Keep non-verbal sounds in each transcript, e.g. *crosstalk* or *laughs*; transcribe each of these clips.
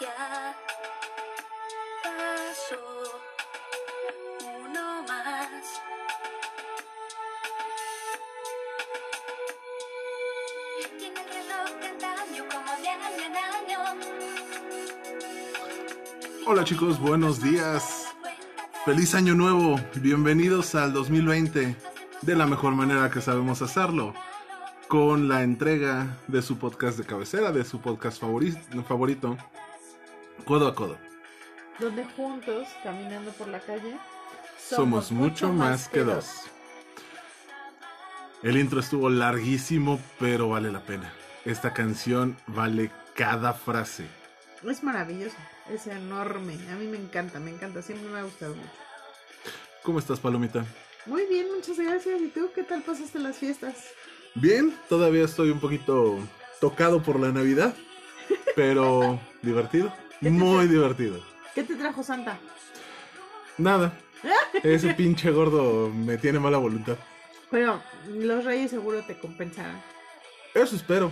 ya pasó uno más. Tiene como año en año. Hola chicos, buenos días. Feliz año nuevo. Bienvenidos al 2020 de la mejor manera que sabemos hacerlo. Con la entrega de su podcast de cabecera, de su podcast favori- favorito, Codo a Codo. donde juntos, caminando por la calle, Somos mucho más que dos. El intro estuvo larguísimo, pero vale la pena. Esta canción vale cada frase. Es maravilloso, es enorme. A mí me encanta, me encanta, siempre me ha gustado mucho. ¿Cómo estás, Palomita? Muy bien, muchas gracias. ¿Y tú qué tal pasaste las fiestas? Bien, todavía estoy un poquito tocado por la Navidad, pero *laughs* divertido, ¿Qué te muy divertido. ¿Qué te trajo Santa? Nada, ese *laughs* pinche gordo me tiene mala voluntad. Pero los reyes seguro te compensarán. Eso espero.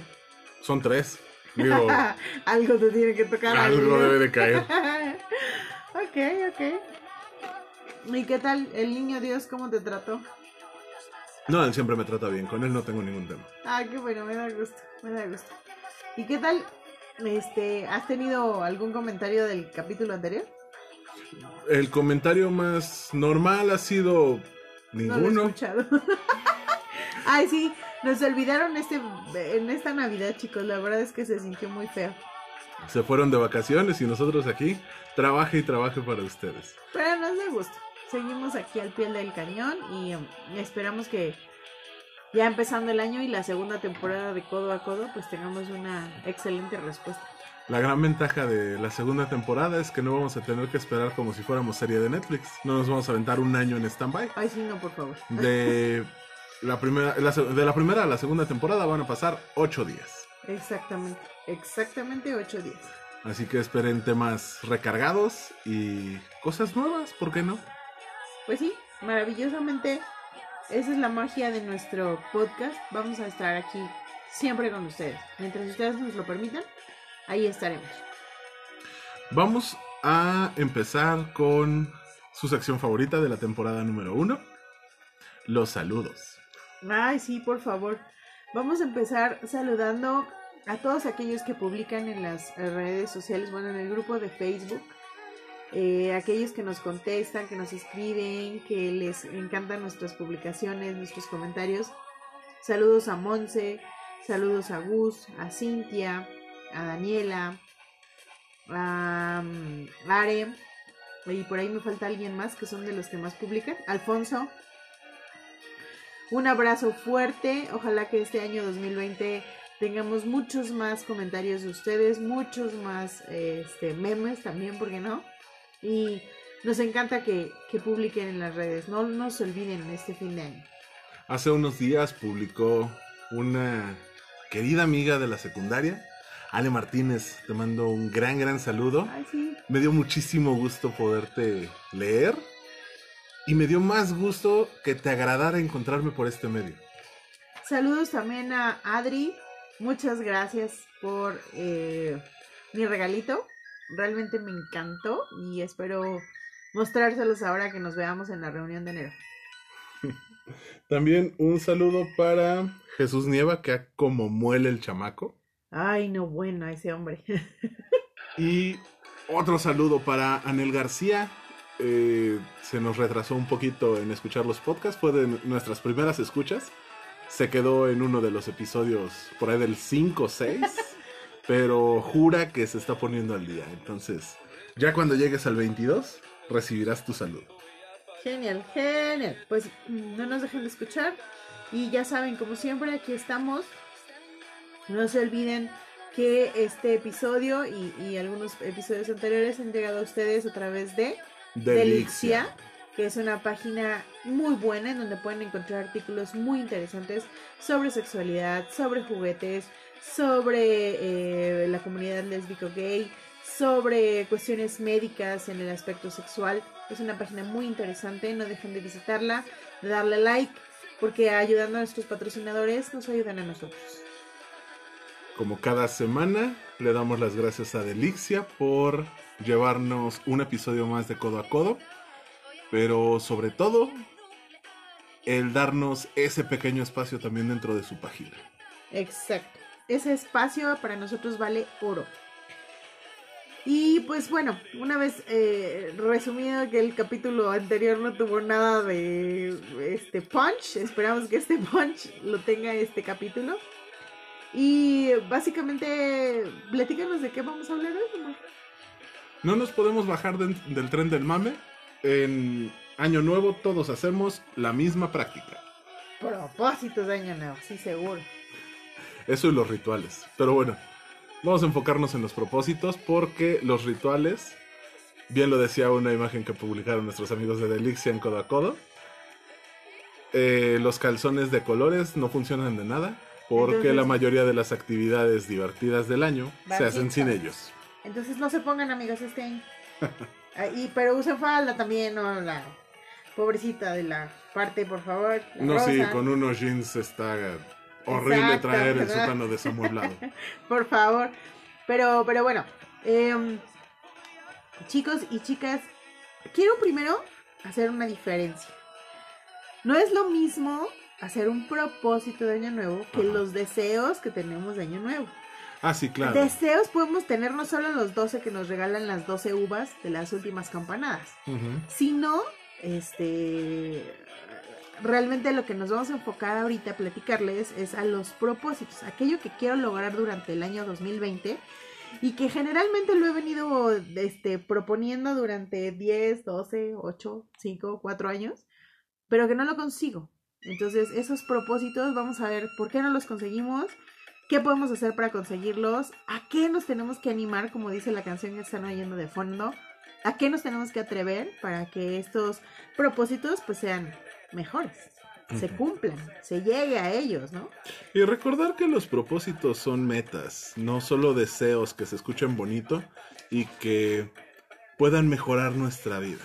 Son tres. Digo, *laughs* Algo te tiene que tocar. algo debe de caer. *laughs* ok, ok. ¿Y qué tal el niño Dios? ¿Cómo te trató? No, él siempre me trata bien, con él no tengo ningún tema. Ah, qué bueno, me da gusto, me da gusto. ¿Y qué tal? Este, ¿has tenido algún comentario del capítulo anterior? El comentario más normal ha sido No lo he ninguno. escuchado. *laughs* Ay, sí, nos olvidaron este en esta Navidad, chicos. La verdad es que se sintió muy feo. Se fueron de vacaciones y nosotros aquí trabaje y trabaje para ustedes. Pero nos da gusto. Seguimos aquí al pie del cañón y um, esperamos que ya empezando el año y la segunda temporada de Codo a Codo, pues tengamos una excelente respuesta. La gran ventaja de la segunda temporada es que no vamos a tener que esperar como si fuéramos serie de Netflix. No nos vamos a aventar un año en stand-by. Ay, sí, no, por favor. De la primera, la de la primera a la segunda temporada van a pasar ocho días. Exactamente, exactamente ocho días. Así que esperen temas recargados y cosas nuevas, ¿por qué no? Pues sí, maravillosamente, esa es la magia de nuestro podcast. Vamos a estar aquí siempre con ustedes. Mientras ustedes nos lo permitan, ahí estaremos. Vamos a empezar con su sección favorita de la temporada número uno, los saludos. Ay, sí, por favor. Vamos a empezar saludando a todos aquellos que publican en las redes sociales, bueno, en el grupo de Facebook. Eh, aquellos que nos contestan, que nos escriben, que les encantan nuestras publicaciones, nuestros comentarios. Saludos a Monse, saludos a Gus, a Cintia, a Daniela, a mm, Are, y por ahí me falta alguien más que son de los que más publican. Alfonso. Un abrazo fuerte. Ojalá que este año 2020 tengamos muchos más comentarios de ustedes, muchos más este, memes también, ¿por qué no? Y nos encanta que, que publiquen en las redes. No nos olviden este fin de año. Hace unos días publicó una querida amiga de la secundaria, Ale Martínez. Te mando un gran, gran saludo. Ay, sí. Me dio muchísimo gusto poderte leer y me dio más gusto que te agradara encontrarme por este medio. Saludos también a Adri. Muchas gracias por eh, mi regalito. Realmente me encantó y espero mostrárselos ahora que nos veamos en la reunión de enero. *laughs* También un saludo para Jesús Nieva, que como muele el chamaco. Ay, no, bueno, ese hombre. *laughs* Y otro saludo para Anel García. Eh, se nos retrasó un poquito en escuchar los podcasts. Fue de nuestras primeras escuchas. Se quedó en uno de los episodios por ahí del 5 o 6. *laughs* pero jura que se está poniendo al día. Entonces, ya cuando llegues al 22, recibirás tu saludo. Genial, genial. Pues mm, no nos dejen de escuchar. Y ya saben, como siempre, aquí estamos No se olviden que este episodio y, y algunos episodios anteriores han llegado a ustedes a través de Delixia, que es una página muy buena en donde pueden encontrar artículos muy interesantes sobre sexualidad, sobre juguetes, sobre eh, la comunidad lésbico gay, sobre cuestiones médicas en el aspecto sexual. Es una página muy interesante, no dejen de visitarla, de darle like, porque ayudando a nuestros patrocinadores nos ayudan a nosotros. Como cada semana, le damos las gracias a Delixia por llevarnos un episodio más de Codo a Codo. Pero sobre todo, el darnos ese pequeño espacio también dentro de su página. Exacto. Ese espacio para nosotros vale oro. Y pues bueno, una vez eh, resumido que el capítulo anterior no tuvo nada de este punch, esperamos que este *laughs* punch lo tenga este capítulo. Y básicamente, platícanos de qué vamos a hablar hoy, amor. No nos podemos bajar de- del tren del mame. En Año Nuevo todos hacemos la misma práctica. Propósitos de año nuevo, sí, seguro. Eso y los rituales. Pero bueno, vamos a enfocarnos en los propósitos porque los rituales, bien lo decía una imagen que publicaron nuestros amigos de Delixia en Codo a Codo, eh, los calzones de colores no funcionan de nada porque Entonces- la mayoría de las actividades divertidas del año se hacen sin ellos. Entonces no se pongan amigos este año. Ah, y, pero usen falda también, ¿no? La pobrecita de la parte, por favor. No, sí, con unos jeans está horrible Exacto, traer el sótano desamueblado. *laughs* Por favor. Pero, pero bueno. em, chicos y chicas, quiero primero hacer una diferencia. No es lo mismo hacer un propósito de año nuevo que Ajá. los deseos que tenemos de año nuevo. Ah, sí, claro. Deseos podemos tener no solo los 12 que nos regalan las 12 uvas de las últimas campanadas, sino este realmente lo que nos vamos a enfocar ahorita a platicarles es a los propósitos, aquello que quiero lograr durante el año 2020 y que generalmente lo he venido este, proponiendo durante 10, 12, 8, 5, 4 años, pero que no lo consigo. Entonces, esos propósitos, vamos a ver por qué no los conseguimos, qué podemos hacer para conseguirlos, a qué nos tenemos que animar, como dice la canción que están oyendo de fondo, a qué nos tenemos que atrever para que estos propósitos pues sean mejores, se cumplan, se llegue a ellos, ¿no? Y recordar que los propósitos son metas, no solo deseos que se escuchen bonito y que puedan mejorar nuestra vida.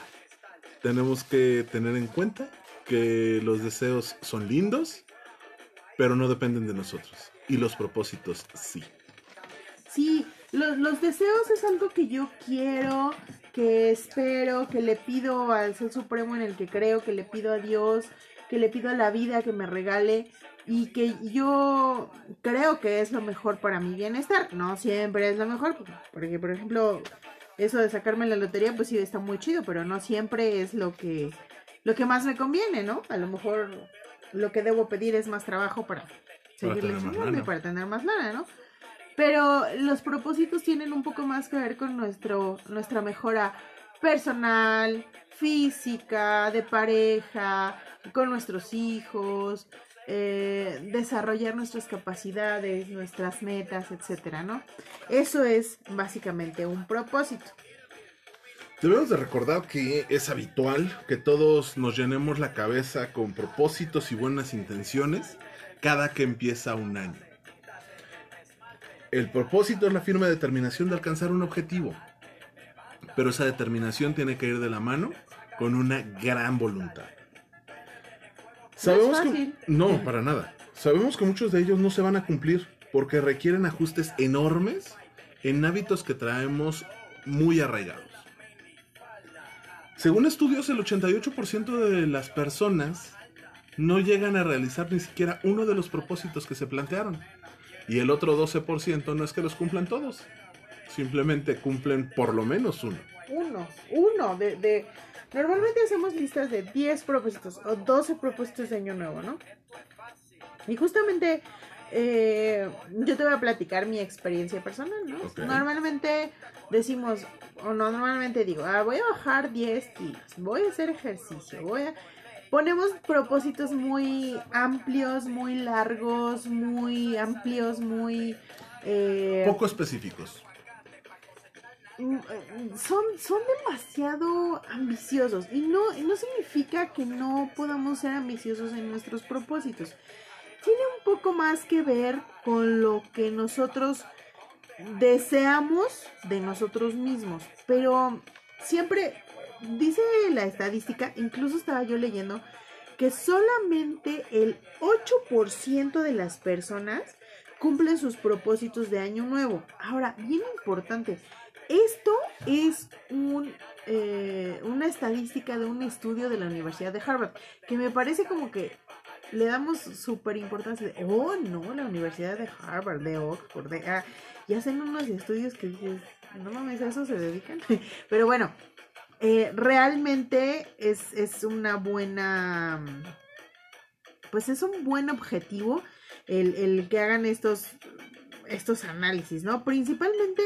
Tenemos que tener en cuenta que los deseos son lindos, pero no dependen de nosotros. Y los propósitos sí. Sí, los, los deseos es algo que yo quiero, que espero, que le pido al Ser Supremo en el que creo, que le pido a Dios, que le pido a la vida que me regale y que yo creo que es lo mejor para mi bienestar. No siempre es lo mejor, porque por ejemplo, eso de sacarme la lotería pues sí está muy chido, pero no siempre es lo que lo que más me conviene, ¿no? A lo mejor lo que debo pedir es más trabajo para seguirle tener más y lana. para tener más lana, ¿no? Pero los propósitos tienen un poco más que ver con nuestro, nuestra mejora personal, física, de pareja, con nuestros hijos, eh, desarrollar nuestras capacidades, nuestras metas, etcétera, ¿no? Eso es básicamente un propósito. Debemos de recordar que es habitual que todos nos llenemos la cabeza con propósitos y buenas intenciones cada que empieza un año. El propósito es la firme determinación de alcanzar un objetivo, pero esa determinación tiene que ir de la mano con una gran voluntad. Sabemos que no, para nada. Sabemos que muchos de ellos no se van a cumplir porque requieren ajustes enormes en hábitos que traemos muy arraigados. Según estudios, el 88% de las personas no llegan a realizar ni siquiera uno de los propósitos que se plantearon. Y el otro 12% no es que los cumplan todos. Simplemente cumplen por lo menos uno. Uno, uno de, de... Normalmente hacemos listas de 10 propósitos o 12 propósitos de año nuevo, ¿no? Y justamente eh, yo te voy a platicar mi experiencia personal, ¿no? Normalmente decimos, o no, normalmente digo, ah, voy a bajar 10 kilos, voy a hacer ejercicio, voy a... ponemos propósitos muy amplios, muy largos, muy amplios, muy... eh, Poco específicos. mm, eh, son, son demasiado ambiciosos y no, y no significa que no podamos ser ambiciosos en nuestros propósitos. Tiene un poco más que ver con lo que nosotros deseamos de nosotros mismos, pero siempre dice la estadística, incluso estaba yo leyendo, que solamente el 8% de las personas cumplen sus propósitos de año nuevo. Ahora, bien importante, esto es un, eh, una estadística de un estudio de la Universidad de Harvard, que me parece como que le damos súper importancia. Oh, no, la Universidad de Harvard, de Oxford, de... ah, y hacen unos estudios que dices, no mames, a eso se dedican. *laughs* Pero bueno, eh, realmente es, es una buena, pues es un buen objetivo el, el que hagan estos, estos análisis, ¿no? Principalmente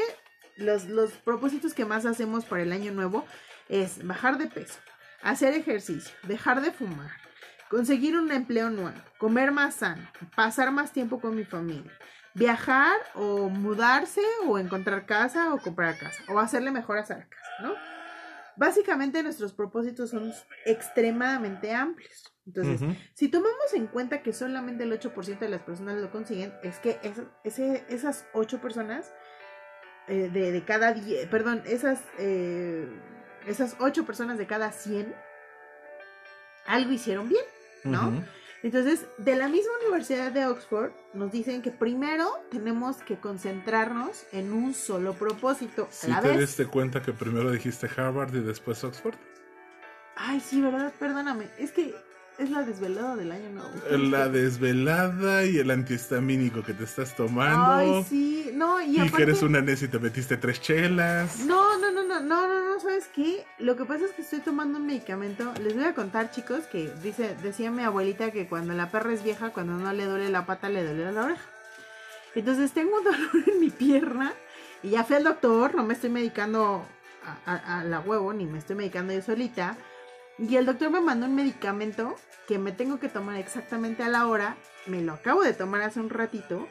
los, los propósitos que más hacemos para el año nuevo es bajar de peso, hacer ejercicio, dejar de fumar, conseguir un empleo nuevo, comer más sano, pasar más tiempo con mi familia, viajar o mudarse o encontrar casa o comprar casa o hacerle mejoras a la casa, ¿no? Básicamente nuestros propósitos son extremadamente amplios. Entonces, si tomamos en cuenta que solamente el 8% de las personas lo consiguen, es que es- ese- esas 8 personas eh, de, de cada 10, perdón, esas, eh, esas 8 personas de cada 100 algo hicieron bien, ¿no? Entonces, de la misma Universidad de Oxford, nos dicen que primero tenemos que concentrarnos en un solo propósito a ¿Sí la te vez. diste cuenta que primero dijiste Harvard y después Oxford? Ay, sí, ¿verdad? Perdóname. Es que es la desvelada del año nuevo. La desvelada y el antihistamínico que te estás tomando. Ay, sí. No, y, Y, aparte... que eres una necia y te metiste tres chelas. No, no, no, no, no, no, no, ¿sabes qué? Lo que pasa es que estoy tomando un medicamento. Les voy a contar, chicos, que dice, decía mi abuelita que cuando la perra es vieja, cuando no le duele la pata, le duele la oreja. Entonces tengo un *laughs* dolor en mi pierna y ya fui al doctor, no me estoy medicando a, a- a la huevo, ni me estoy medicando yo solita. Y el doctor me mandó un medicamento que me tengo que tomar exactamente a la hora. Me lo acabo de tomar hace un ratito.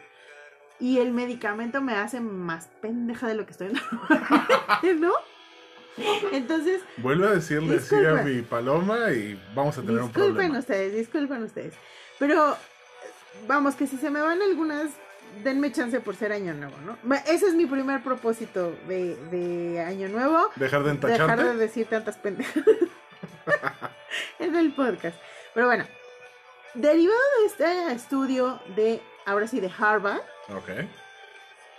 Y el medicamento me hace más pendeja de lo que estoy *laughs* ¿no? Entonces, Vuelve a decirle sí a mi paloma y vamos a tener un disculpen problema. ustedes, disculpen ustedes. Pero, vamos, que si se me van algunas, denme chance por ser año nuevo, ¿no? Ese es mi primer propósito de, de año nuevo. Dejar de Dejar entacharte. de decir tantas pendejas *laughs* en el podcast. Pero bueno, derivado de este estudio de, ahora sí, de Harvard,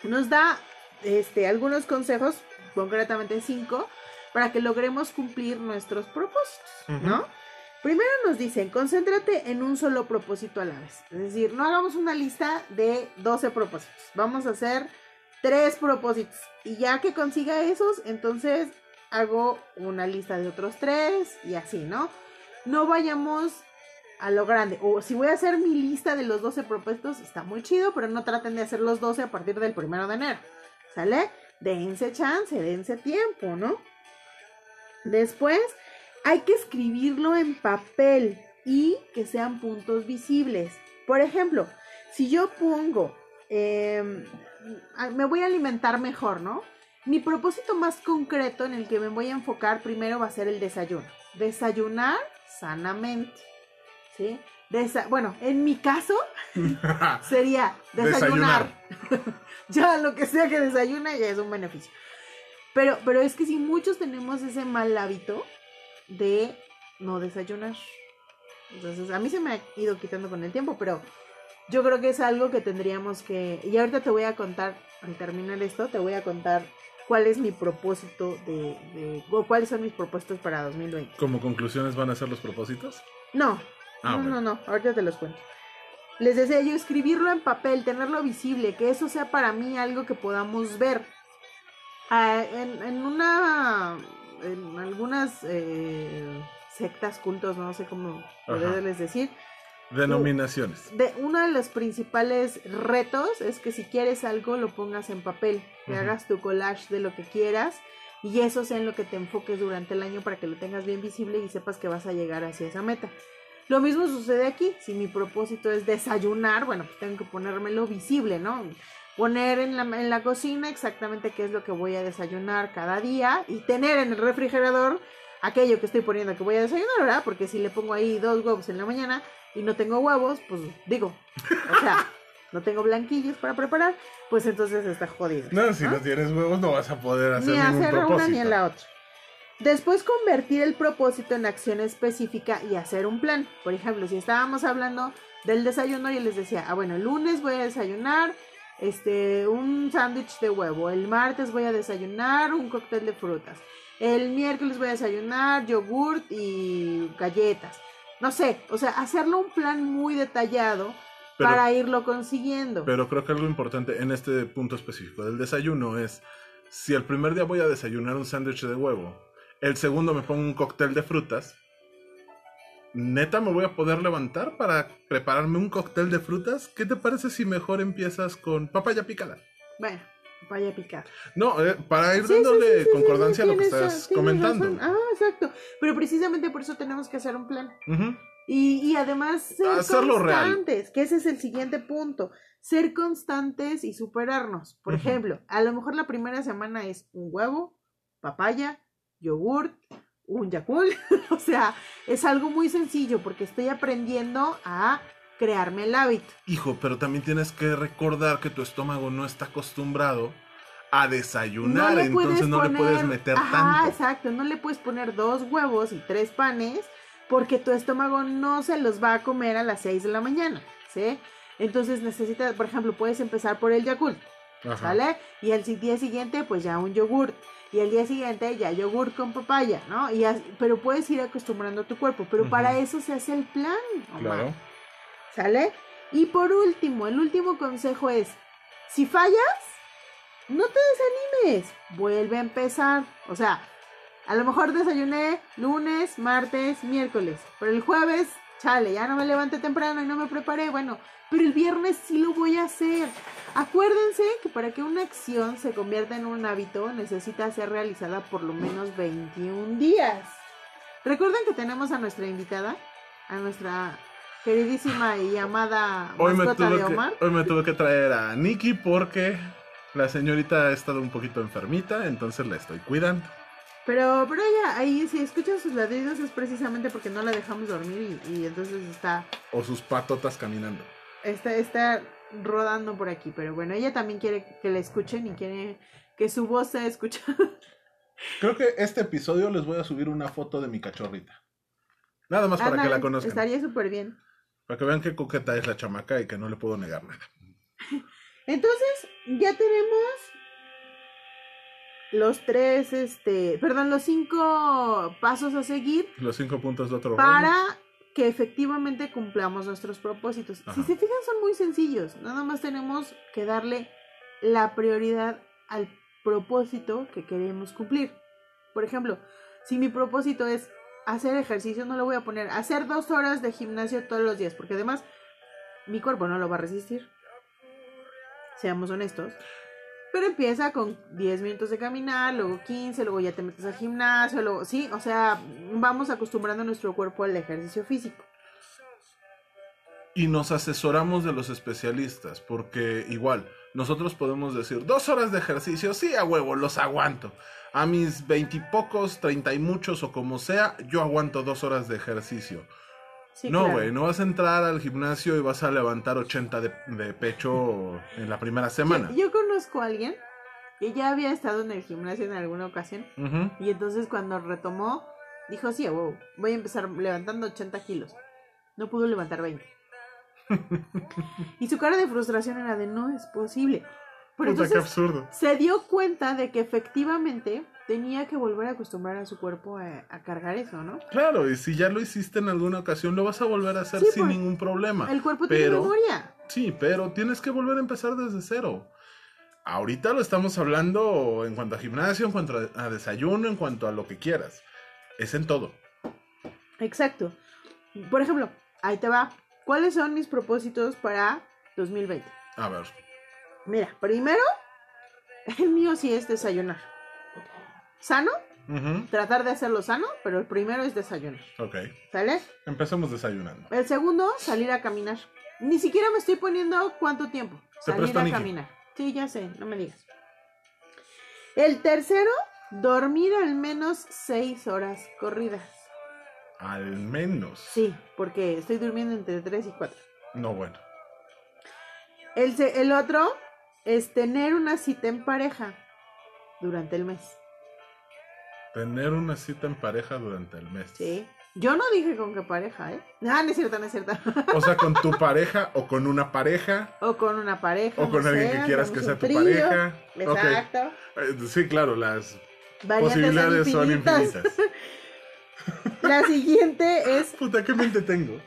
nos da este, algunos consejos, concretamente cinco, para que logremos cumplir nuestros propósitos, ¿no? Primero nos dicen, concéntrate en un solo propósito a la vez. Es decir, no hagamos una lista de 12 propósitos. Vamos a hacer tres propósitos. Y ya que consiga esos, entonces hago una lista de otros tres y así, ¿no? No vayamos a lo grande. O si voy a hacer mi lista de los 12 propósitos, está muy chido, pero no traten de hacer los 12 a partir del primero de enero. ¿Sale? Dense chance, dense tiempo, ¿no? Después hay que escribirlo en papel y que sean puntos visibles. Por ejemplo, si yo pongo, em, me voy a alimentar mejor, ¿no? Mi propósito más concreto en el que me voy a enfocar primero va a ser el desayuno. Desayunar sanamente, ¿sí? Desa- bueno, en mi caso *laughs* sería desayunar. *laughs* ya lo que sea que desayuna ya es un beneficio. Pero, pero es que si muchos tenemos ese mal hábito de no desayunar. Entonces, a mí se me ha ido quitando con el tiempo, pero yo creo que es algo que tendríamos que... Y ahorita te voy a contar, al terminar esto, te voy a contar cuál es mi propósito de... de o cuáles son mis propósitos para 2020. Como conclusiones van a ser los propósitos. No, Ah, no, bueno. no, no, ahorita te los cuento. Les decía yo, escribirlo en papel, tenerlo visible, que eso sea para mí algo que podamos ver. Ah, en, en una, en algunas eh, sectas, cultos, no sé cómo poderles decir, Denominaciones. de uno de los principales retos es que si quieres algo lo pongas en papel, que hagas tu collage de lo que quieras y eso sea en lo que te enfoques durante el año para que lo tengas bien visible y sepas que vas a llegar hacia esa meta. Lo mismo sucede aquí. Si mi propósito es desayunar, bueno, pues tengo que ponérmelo visible, ¿no? Poner en la, en la cocina exactamente qué es lo que voy a desayunar cada día y tener en el refrigerador aquello que estoy poniendo que voy a desayunar, ¿verdad? Porque si le pongo ahí dos huevos en la mañana y no tengo huevos, pues digo, o sea, *laughs* no tengo blanquillos para preparar, pues entonces está jodido. No, si ¿no? tienes huevos no vas a poder hacer ni ningún hacer propósito. una ni en la otra. Después convertir el propósito en acción específica y hacer un plan. Por ejemplo, si estábamos hablando del desayuno, yo les decía, ah, bueno, el lunes voy a desayunar este un sándwich de huevo, el martes voy a desayunar un cóctel de frutas, el miércoles voy a desayunar yogurt y galletas. No sé, o sea, hacerlo un plan muy detallado Pero- para irlo consiguiendo. Pero creo que algo importante en este punto específico del desayuno es, si el primer día voy a desayunar un sándwich de huevo, el segundo me pongo un cóctel de frutas, neta me voy a poder levantar para prepararme un cóctel de frutas. ¿Qué te parece si mejor empiezas con papaya picada? Bueno, vaya a picar. No, eh, para ir Sí, dándole sí, sí, concordancia a lo que estás comentando. razón. Ah, exacto. Pero precisamente por eso tenemos que hacer un plan. Y, y además ser Hacerlo real. constantes, que ese es el siguiente punto. Ser constantes y superarnos. Por ejemplo, a lo mejor la primera semana es un huevo, papaya, yogurt, un Yakult. *laughs* o sea, es algo muy sencillo porque estoy aprendiendo a crearme el hábito. Hijo, pero también tienes que recordar que tu estómago no está acostumbrado a desayunar, entonces no le puedes meter Ajá, tanto. exacto. No le puedes poner dos huevos y tres panes porque tu estómago no se los va a comer a las 6 de la mañana, ¿sí? Entonces necesitas, por ejemplo, puedes empezar por el Yakult. ¿sale? Y el día siguiente, pues ya un yogurt. Y el día siguiente ya yogurt con papaya, ¿no? Y as- pero puedes ir acostumbrando a tu cuerpo. Pero para eso se hace el plan, Omar. Claro. ¿Sale? Y por último, el último consejo es, si fallas, no te desanimes, vuelve a empezar. O sea, a lo mejor desayuné lunes, martes, miércoles, pero el jueves, chale, ya no me levanté temprano y no me preparé, bueno, pero el viernes sí lo voy a hacer. Acuérdense que para que una acción se convierta en un hábito necesita ser realizada por lo menos 21 días. Recuerden que tenemos a nuestra invitada, a nuestra queridísima y amada Hoy me, mascota tuve de que, Omar. hoy me tuve que traer a Nikki porque la señorita ha estado un poquito enfermita, entonces la estoy cuidando. Pero, pero ella, ahí si escuchan sus ladridos es precisamente porque no la dejamos dormir y, y entonces está, O sus patotas caminando. está, está rodando por aquí. Pero bueno, ella también quiere que la escuchen y quiere que su voz sea escuchada. Creo que este episodio les voy a subir una foto de mi cachorrita. Nada más para que la conozcan. Estaría súper bien. Para que vean qué coqueta es la chamaca y que no le puedo negar nada. Entonces, ya tenemos los tres, este, perdón, los cinco pasos a seguir Los cinco puntos de otro rollo. para que efectivamente cumplamos nuestros propósitos. Si se fijan, son muy sencillos. Nada más tenemos que darle la prioridad al propósito que queremos cumplir. Por ejemplo, si mi propósito es hacer ejercicio, no lo voy a poner hacer dos horas de gimnasio todos los días, porque además mi cuerpo no lo va a resistir. Seamos honestos. Pero empieza con 10 minutos de caminar, luego 15, luego ya te metes al gimnasio, luego sí, o sea, vamos acostumbrando nuestro cuerpo al ejercicio físico. Y nos asesoramos de los especialistas, porque igual, nosotros podemos decir, dos horas de ejercicio, sí, a huevo, los aguanto. A mis veintipocos, treinta y muchos o como sea, yo aguanto dos horas de ejercicio. Sí, no, claro. güey, no vas a entrar al gimnasio y vas a levantar 80 de, de pecho en la primera semana. Yo, yo conozco a alguien que ya había estado en el gimnasio en alguna ocasión y entonces cuando retomó, dijo, sí, wow, voy a empezar levantando 80 kilos. No pudo levantar 20. *laughs* y su cara de frustración era de, no es posible. Pero Puta, qué entonces absurdo. se dio cuenta de que efectivamente tenía que volver a acostumbrar a su cuerpo a, a cargar eso, ¿no? Claro, y si ya lo hiciste en alguna ocasión, lo vas a volver a hacer Sí, sin ningún problema. El cuerpo tiene memoria. Sí, pero tienes que volver a empezar desde cero. Ahorita lo estamos hablando en cuanto a gimnasio, en cuanto a, a desayuno, en cuanto a lo que quieras. Es en todo. Exacto. Por ejemplo, ahí te va. ¿Cuáles son mis propósitos para 2020? A ver. Mira, primero, *laughs* el mío sí es desayunar. ¿Sano? Tratar de hacerlo sano, pero el primero es desayunar. Ok. ¿Sale? Empecemos desayunando. El segundo, salir a caminar. Ni siquiera me estoy poniendo cuánto tiempo. Se Salir a caminar. Sí, ya sé, no me digas. El tercero, dormir al menos seis horas corridas. Al menos. Sí, porque estoy durmiendo entre 3 y 4. No, bueno. El, el otro es tener una cita en pareja durante el mes. Tener una cita en pareja durante el mes. Sí. Yo no dije con qué pareja, ¿eh? Ah, no es cierto, no es cierto. O sea, con tu *laughs* pareja o con una pareja o con una pareja. o con no alguien que quieras que sea tu pareja. Exacto. Eh, Sí, claro, las Variantes posibilidades son infinitas. *laughs* La siguiente es *laughs* Puta, ¿qué mente tengo?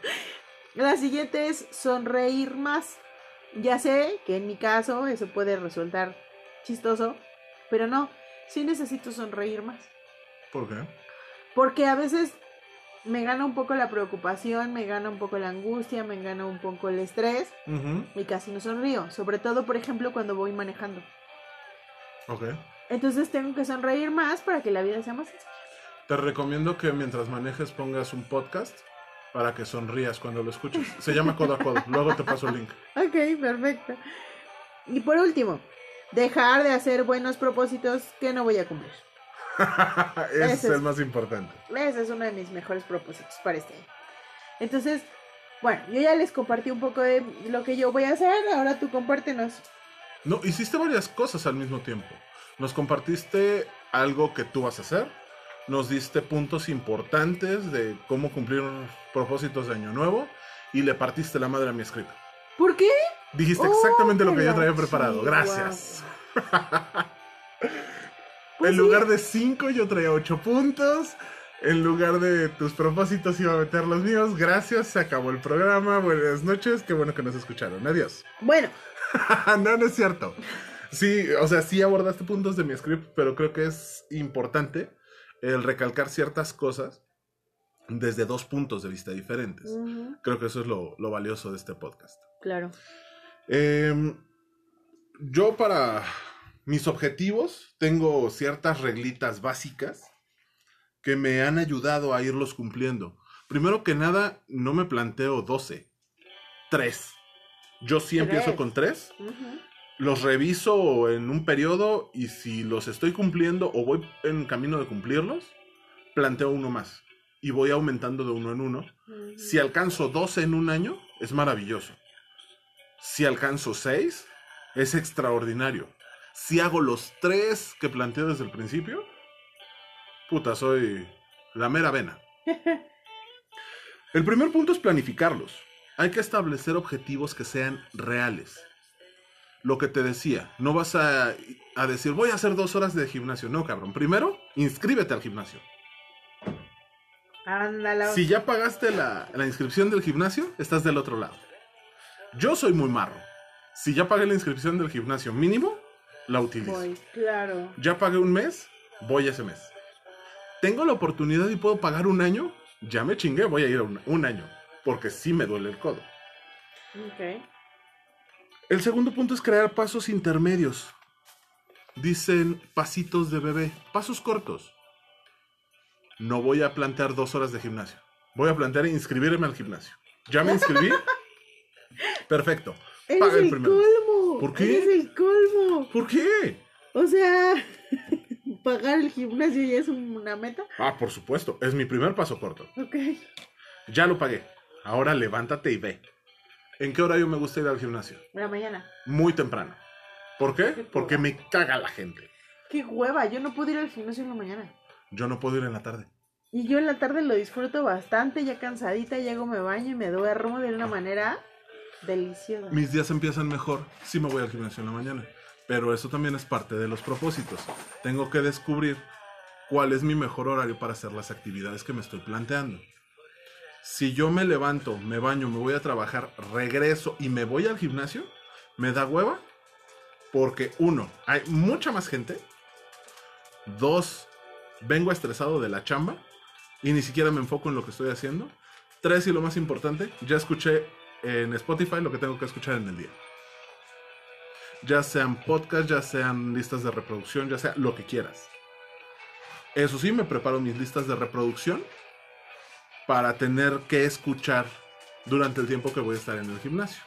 La siguiente es sonreír más. Ya sé que en mi caso eso puede resultar chistoso, pero no, sí necesito sonreír más. ¿Por qué? Porque a veces me gana un poco la preocupación, me gana un poco la angustia, me gana un poco el estrés Ujú, y casi no sonrío. Sobre todo, por ejemplo, cuando voy manejando. Ok. Entonces tengo que sonreír más para que la vida sea más sencilla. Te recomiendo que mientras manejes pongas un podcast para que sonrías cuando lo escuches. Se llama Codo a Codo. Luego te paso el link. Ok, perfecto. Y por último, dejar de hacer buenos propósitos que no voy a cumplir. *laughs* Ese es Ese es- el más importante. Ese es uno de mis mejores propósitos para este año. Entonces, bueno, yo ya les compartí un poco de lo que yo voy a hacer. Ahora tú compártenos. No, hiciste varias cosas al mismo tiempo. Nos compartiste algo que tú vas a hacer. Nos diste puntos importantes de cómo cumplir propósitos de año nuevo. Y le partiste la madre a mi script. ¿Por qué? Dijiste Oh, exactamente lo que yo traía preparado. chihuahua. Gracias. *laughs* Pues en sí. lugar de 5 yo traía 8 puntos. En lugar de tus propósitos iba a meter los míos. Gracias, se acabó el programa. Buenas noches, qué bueno que nos escucharon. Adiós. Bueno, *laughs* no, no es cierto. Sí, o sea, sí abordaste puntos de mi script, pero creo que es importante el recalcar ciertas cosas desde dos puntos de vista diferentes. Creo que eso es lo, lo valioso de este podcast. claro. Em, yo para mis objetivos tengo ciertas reglitas básicas que me han ayudado a irlos cumpliendo. Primero que nada, no me planteo 12, 3. Yo sí empiezo con 3 ujú, los reviso en un periodo y si los estoy cumpliendo o voy en camino de cumplirlos, planteo uno más y voy aumentando de uno en uno. Si alcanzo 12 en un año, es maravilloso. Si alcanzo 6, es extraordinario. Si hago los 3 que planteé desde el principio, puta, soy la mera vena. *laughs* El primer punto es planificarlos. Hay que establecer objetivos que sean reales. Lo que te decía, no vas a, a decir voy a hacer dos horas de gimnasio. No, cabrón. Primero, inscríbete al gimnasio. Ándala. Si ya pagaste la, la inscripción del gimnasio, estás del otro lado. Yo soy muy marro. Si ya pagué la inscripción del gimnasio mínimo, la utilizo. Voy, claro. Ya pagué un mes, voy ese mes. Tengo la oportunidad y puedo pagar un año, ya me chingué, voy a ir a un, un año. Porque sí me duele el codo. Ok. El segundo punto es crear pasos intermedios. Dicen pasitos de bebé, pasos cortos. No voy a plantear dos horas de gimnasio. Voy a plantear inscribirme al gimnasio. ¿Ya me inscribí? *laughs* Perfecto. Paga el el primero. colmo. ¿Por qué? Eres el colmo. ¿Por qué? O sea, *laughs* pagar el gimnasio ya es una meta. Ah, por supuesto. Es mi primer paso corto. Ok. Ya lo pagué. Ahora levántate y ve. ¿En qué horario me gusta ir al gimnasio? La mañana. Muy temprano. ¿Por qué? Qué Porque me caga la gente. Qué hueva. Yo no puedo ir al gimnasio en la mañana. Yo no puedo ir en la tarde. Y yo en la tarde lo disfruto bastante, ya cansadita, llego, me baño y me duermo de una manera deliciosa. Mis días empiezan mejor si me voy al gimnasio en la mañana. Pero eso también es parte de los propósitos. Tengo que descubrir cuál es mi mejor horario para hacer las actividades que me estoy planteando. Si yo me levanto, me baño, me voy a trabajar, regreso y me voy al gimnasio, me da hueva. Porque uno, hay mucha más gente. Dos, vengo estresado de la chamba y ni siquiera me enfoco en lo que estoy haciendo. Tres, y lo más importante, ya escuché en Spotify lo que tengo que escuchar en el día. Ya sean podcasts, ya sean listas de reproducción, ya sea lo que quieras. Eso sí, me preparo mis listas de reproducción para tener que escuchar durante el tiempo que voy a estar en el gimnasio.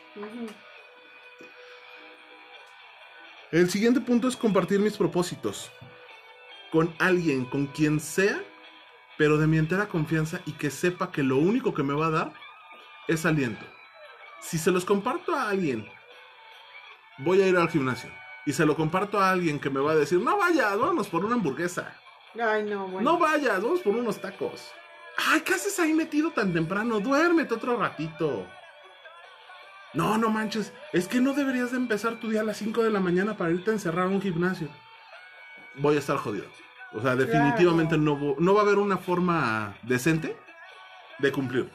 El siguiente punto es compartir mis propósitos con alguien, con quien sea, pero de mi entera confianza y que sepa que lo único que me va a dar es aliento. Si se los comparto a alguien, voy a ir al gimnasio. Y se lo comparto a alguien que me va a decir, no vayas, vámonos por una hamburguesa. Ay, no, bueno. No vayas, vamos por unos tacos. Ay, ¿qué haces ahí metido tan temprano? Duérmete otro ratito. No, no manches. Es que no deberías de empezar tu día a las 5 de la mañana para irte a encerrar a un gimnasio. Voy a estar jodido. O sea, definitivamente no, no va a haber una forma decente de cumplir.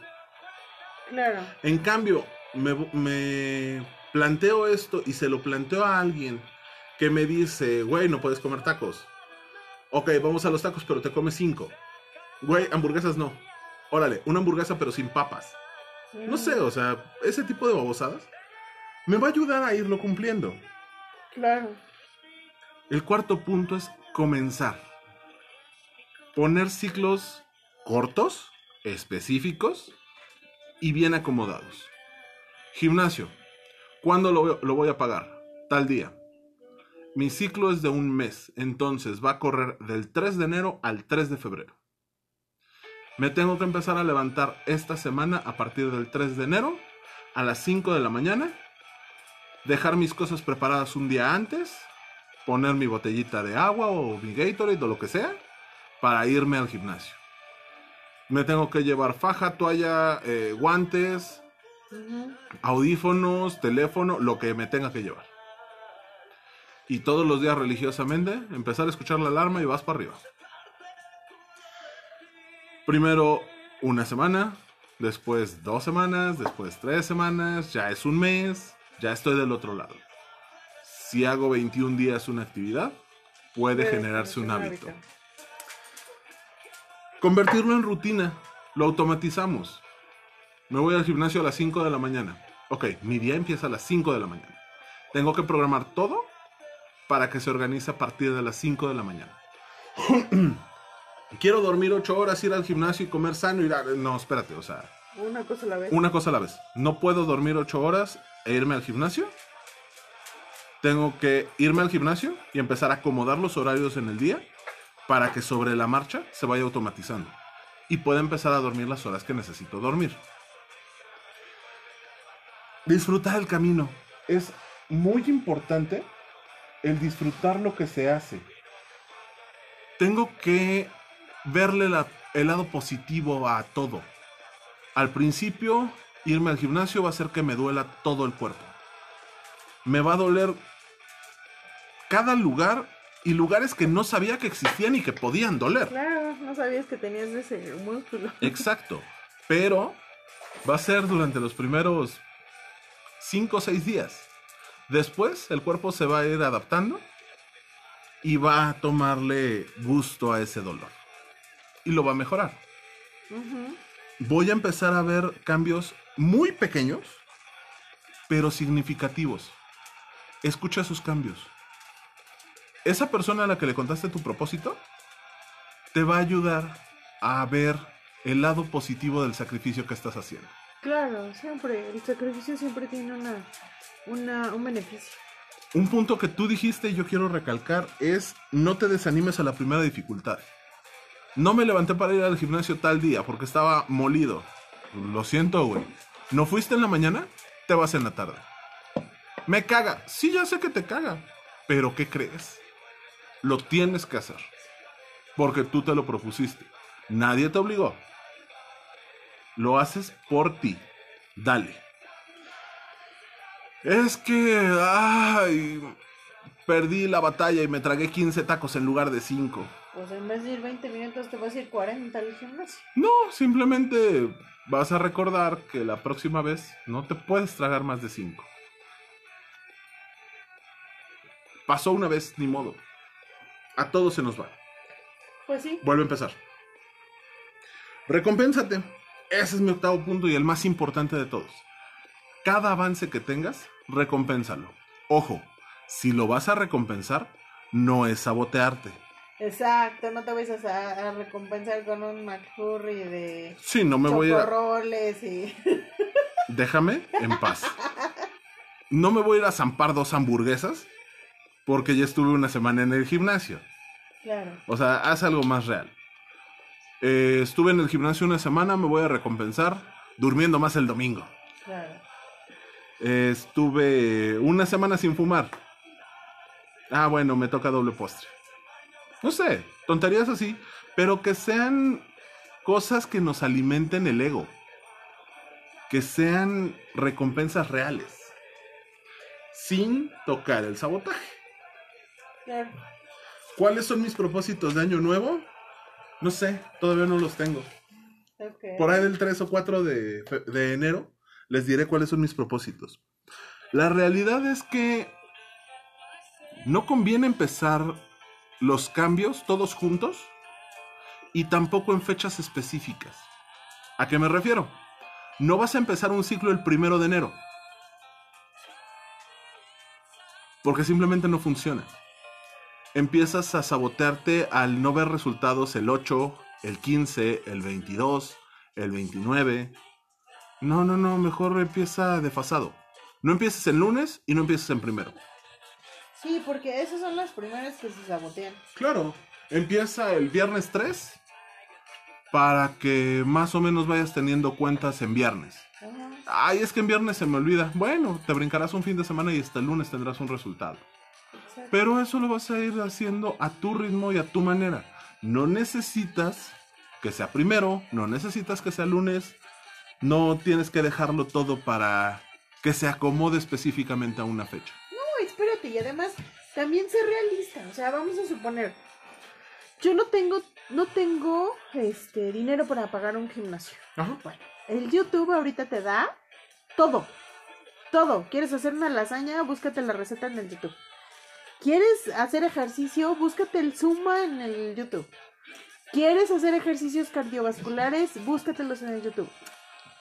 Claro. En cambio, me, me planteo esto y se lo planteo a alguien que me dice, güey, no puedes comer tacos. Ok, vamos a los tacos, pero te comes cinco. Güey, hamburguesas no. Órale, una hamburguesa pero sin papas. No sé, o sea, ese tipo de babosadas me va a ayudar a irlo cumpliendo. Claro. El cuarto punto es comenzar. Poner ciclos cortos, específicos y bien acomodados. Gimnasio. ¿Cuándo lo, lo voy a pagar? Tal día. Mi ciclo es de un mes, entonces va a correr del 3 de enero al 3 de febrero. Me tengo que empezar a levantar esta semana a partir del 3 de enero a las 5 de la mañana, dejar mis cosas preparadas un día antes, poner mi botellita de agua o mi Gatorade o lo que sea para irme al gimnasio. Me tengo que llevar faja, toalla, eh, guantes, audífonos, teléfono, lo que me tenga que llevar. Y todos los días religiosamente empezar a escuchar la alarma y vas para arriba. Primero una semana, después dos semanas, después tres semanas, ya es un mes, ya estoy del otro lado. Si hago 21 días una actividad, puede generarse un ser hábito. Convertirlo en rutina, lo automatizamos. Me voy al gimnasio a las 5 de la mañana. Ok, mi día empieza a las 5 de la mañana. Tengo que programar todo para que se organice a partir de las 5 de la mañana. *clears throat* Quiero dormir 8 horas, ir al gimnasio y comer sano. Ir a... No, espérate, o sea, Una cosa a la vez. una cosa a la vez. No puedo dormir 8 horas e irme al gimnasio. Tengo que irme al gimnasio y empezar a acomodar los horarios en el día para que sobre la marcha se vaya automatizando y pueda empezar a dormir las horas que necesito dormir. Disfrutar el camino. Es muy importante el disfrutar lo que se hace. Tengo que verle la- el lado positivo a todo. Al principio, irme al gimnasio va a hacer que me duela todo el cuerpo. Me va a doler cada lugar y lugares que no sabía que existían y que podían doler. Claro, no sabías que tenías ese músculo. *laughs* Exacto. Pero va a ser durante los primeros 5 o 6 días. Después el cuerpo se va a ir adaptando y va a tomarle gusto a ese dolor. Y lo va a mejorar. Voy a empezar a ver cambios muy pequeños, pero significativos. Escucha esos cambios. Esa persona a la que le contaste tu propósito te va a ayudar a ver el lado positivo del sacrificio que estás haciendo. Claro, siempre. El sacrificio siempre tiene una, una, un beneficio. Un punto que tú dijiste y yo quiero recalcar es no te desanimes a la primera dificultad. No me levanté para ir al gimnasio tal día porque estaba molido. Lo siento, güey. ¿No fuiste en la mañana? Te vas en la tarde. Me caga. Sí, ya sé que te caga. Pero ¿qué crees? Lo tienes que hacer. Porque tú te lo propusiste. Nadie te obligó. Lo haces por ti. Dale. Es que, ay, perdí la batalla y me tragué 15 tacos en lugar de 5. Pues en vez de ir 20 minutos te vas a ir 40 al gimnasio. No, simplemente vas a recordar que la próxima vez no te puedes tragar más de 5. Pasó una vez, ni modo. A todos se nos va. Pues sí. Vuelve a empezar. Recompénsate. Ese es mi octavo punto y el más importante de todos. Cada avance que tengas, recompénsalo. Ojo, si lo vas a recompensar, no es sabotearte. Exacto, no te vayas a, a recompensar con un McFlurry de Sí, no me voy a... y... *laughs* Déjame en paz. No me voy a ir a zampar dos hamburguesas porque ya estuve una semana en el gimnasio. Claro. O sea, haz algo más real. Eh, estuve en el gimnasio una semana, me voy a recompensar durmiendo más el domingo. Claro. Eh, estuve una semana sin fumar. Ah, bueno, me toca doble postre. No sé, tonterías así, pero que sean cosas que nos alimenten el ego. Que sean recompensas reales. Sin tocar el sabotaje. Claro. ¿Cuáles son mis propósitos de año nuevo? No sé, todavía no los tengo. Por ahí del 3 o 4 de, de enero les diré cuáles son mis propósitos. La realidad es que no conviene empezar los cambios todos juntos y tampoco en fechas específicas. ¿A qué me refiero? No vas a empezar un ciclo el primero de enero. Porque simplemente no funciona. Empiezas a sabotearte al no ver resultados el 8, el 15, el 22, el 29. No, no, no, mejor empieza desfasado. No empieces en lunes y no empieces en primero. Sí, porque esas son las primeras que se sabotean. Claro, empieza el viernes 3 para que más o menos vayas teniendo cuentas en viernes. Ajá. Ay, es que en viernes se me olvida. Bueno, te brincarás un fin de semana y hasta el lunes tendrás un resultado. Exacto. Pero eso lo vas a ir haciendo a tu ritmo y a tu manera. No necesitas que sea primero, no necesitas que sea lunes, no tienes que dejarlo todo para que se acomode específicamente a una fecha. Y además también ser realista. O sea, vamos a suponer, yo no tengo, no tengo este dinero para pagar un gimnasio. Ajá. Bueno, el YouTube ahorita te da todo. Todo. ¿Quieres hacer una lasaña? Búscate la receta en el YouTube. ¿Quieres hacer ejercicio? Búscate el Zumba en el YouTube. ¿Quieres hacer ejercicios cardiovasculares? Búscatelos en el YouTube.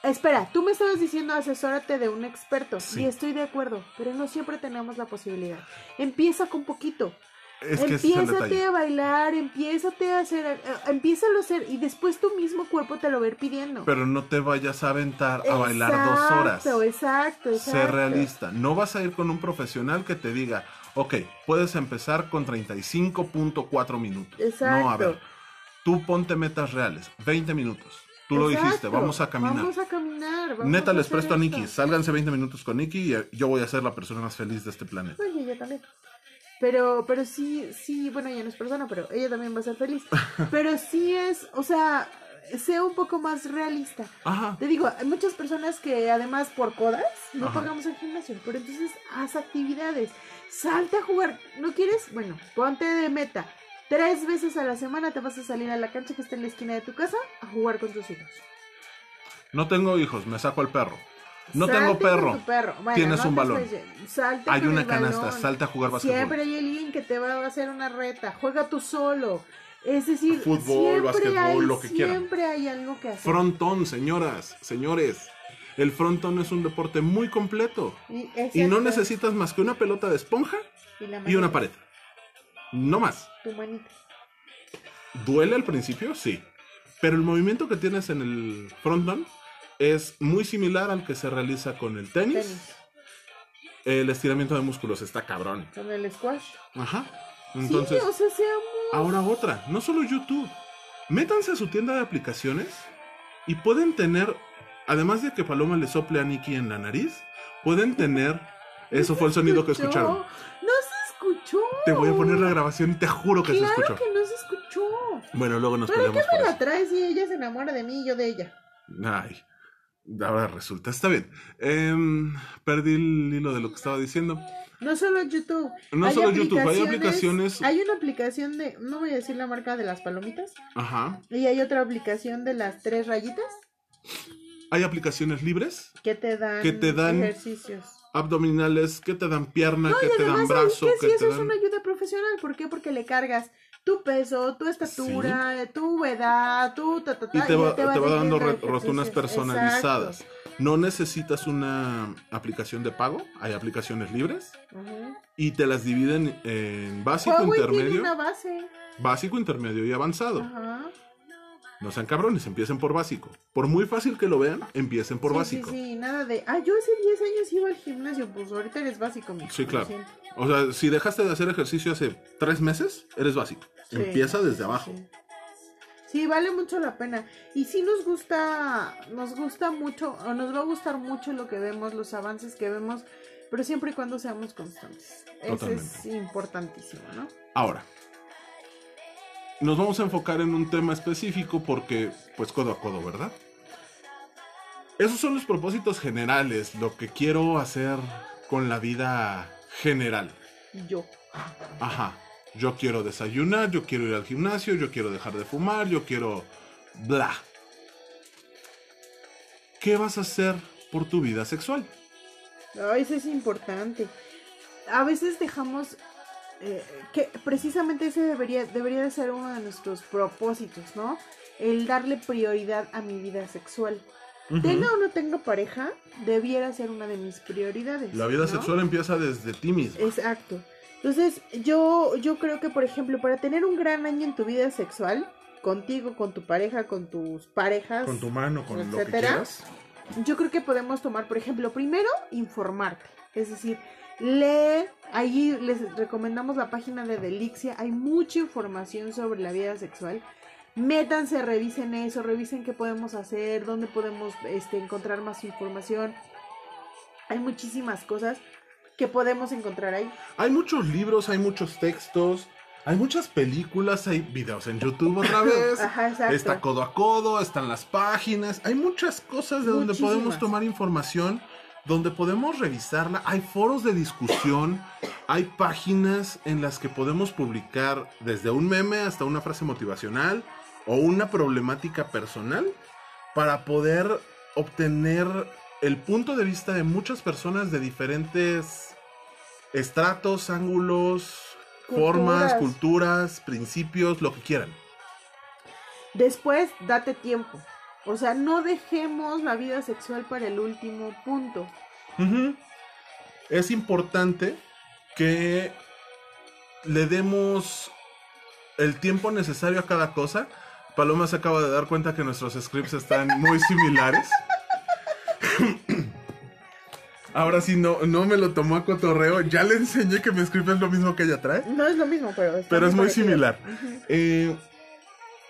Espera, tú me estabas diciendo asesórate de un experto. Sí. Y estoy de acuerdo, pero no siempre tenemos la posibilidad. Empieza con poquito. Es que a bailar, empiézate a hacer, eh, empiézalo a hacer y después tu mismo cuerpo te lo va a ir pidiendo. Pero no te vayas a aventar a bailar dos horas. Exacto, exacto, exacto. Sé realista. No vas a ir con un profesional que te diga, ok, puedes empezar con 35.4 minutos. No, a ver, Exacto. tú ponte metas reales, 20 minutos. Tú lo dijiste, vamos a caminar. Vamos a caminar. vamos Neta, a les presto a. Nikki. Sálganse 20 minutos con Nikki y yo voy a ser la persona más feliz de este planeta. Oye, yo también. Pero, pero sí, sí, bueno, ella no es persona, pero ella también va a ser feliz. *laughs* Pero sí es, o sea, sea un poco más realista. Ajá. Te digo, hay muchas personas que además por codas no Ajá. pagamos el gimnasio, pero entonces haz actividades, salte a jugar. ¿No quieres? Bueno, ponte de meta. Tres veces a la semana te vas a salir a la cancha que está en la esquina de tu casa a jugar con tus hijos. No tengo hijos, me saco al perro. No Salte tengo perro. tu perro. Bueno, Tienes no un balón. salte Hay una canasta, balón. salte a jugar básquetbol. Siempre hay alguien que te va a hacer una reta. Juega tú solo. Es decir, Fútbol, básquetbol, lo que quieran. Siempre hay algo que hacer. Frontón, señoras, señores. El frontón es un deporte muy completo. Y, Y no necesitas más que una pelota de esponja Y, una pared. No más. Tu manita. ¿Duele al principio? Sí. Pero el movimiento que tienes en el frontón es muy similar al que se realiza con el tenis. Tenis. El estiramiento de músculos está cabrón. Con el squash. Ajá. Entonces, sí, o sea, seamos. ahora otra. No solo YouTube. Métanse a su tienda de aplicaciones y pueden tener, además de que Paloma le sople a Nikki en la nariz, pueden tener... Eso fue el sonido que *laughs* escucharon. Te voy a poner la grabación y te juro que claro se escuchó. que no se escuchó. Bueno, luego nos ¿Para qué peleamos me por la eso. traes y ella se enamora de mí y yo de ella? Ay, ahora resulta. Está bien. Em, perdí el hilo de lo que estaba diciendo. No solo YouTube. No Hay solo YouTube, hay aplicaciones. Hay una aplicación de, no voy a decir la marca de las palomitas. Ajá. Y hay otra aplicación de las tres rayitas Hay aplicaciones libres, que te dan, Que te dan- ejercicios. Abdominales, que te dan pierna, que Y te dan brazo, que Sí, te eso es dan. una ayuda profesional. ¿Por qué? Porque le cargas tu peso, tu estatura, tu edad, tu ta, ta, ta, Y te va, ya te va dando diciendo re- ejercicios. rotunas personalizadas. Exacto. No necesitas una aplicación de pago, hay aplicaciones libres Ujú. y te las dividen en básico, Huawei tiene intermedio, una base. básico, intermedio y avanzado. Ajá. No sean cabrones, empiecen por básico. Por muy fácil que lo vean, empiecen por sí, básico. Sí, sí, nada de. Ah, yo hace 10 años iba al gimnasio. Pues ahorita eres básico, mi Sí, claro. O sea, si dejaste de hacer ejercicio hace tres meses, eres básico. Sí, Empieza desde abajo. Sí. Vale mucho la pena. Y sí nos gusta, nos gusta mucho, o nos va a gustar mucho lo que vemos, los avances que vemos, pero siempre y cuando seamos constantes. Eso es Totalmente. importantísimo, ¿no? Ahora, nos vamos a enfocar en un tema específico porque, pues, codo a codo, ¿verdad? Esos son los propósitos generales, lo que quiero hacer con la vida general. Yo. Ajá. Yo quiero desayunar, yo quiero ir al gimnasio, yo quiero dejar de fumar, yo quiero... Bla. ¿Qué vas a hacer por tu vida sexual? Ay, eso es importante. A veces dejamos eh, que precisamente ese debería, debería de ser uno de nuestros propósitos, ¿no? El darle prioridad a mi vida sexual. Tenga o no tenga pareja, debiera ser una de mis prioridades. La vida ¿no? sexual empieza desde ti mismo. Exacto. Entonces, yo, yo creo que, por ejemplo, para tener un gran año en tu vida sexual, contigo, con tu pareja, con tus parejas, Con tu mano, con lo que etcétera. quieras. yo creo que podemos tomar, por ejemplo, primero, informarte. Es decir, lee, ahí les recomendamos la página de Delixia, hay mucha información sobre la vida sexual. Métanse, revisen eso, revisen qué podemos hacer, dónde podemos este, encontrar más información. Hay muchísimas cosas que podemos encontrar ahí. Hay muchos libros, hay muchos textos, hay muchas películas, hay videos en YouTube otra *laughs* vez. Ajá, exacto. Está codo a codo, están las páginas. Hay muchas cosas de donde podemos tomar información, donde podemos revisarla. Hay foros de discusión, hay páginas en las que podemos publicar desde un meme hasta una frase motivacional o una problemática personal para poder obtener el punto de vista de muchas personas de diferentes estratos, ángulos, formas, Culturas. culturas, principios, lo que quieran. Después, date tiempo. O sea, no dejemos la vida sexual para el último punto. Ujú. Es importante que le demos el tiempo necesario a cada cosa. Paloma se acaba de dar cuenta que nuestros scripts están muy similares. *laughs* Ahora sí, no, no me lo tomó a cotorreo. Ya le enseñé que mi script es lo mismo que ella trae. No es lo mismo, pero está Pero es muy parecido. similar. Eh,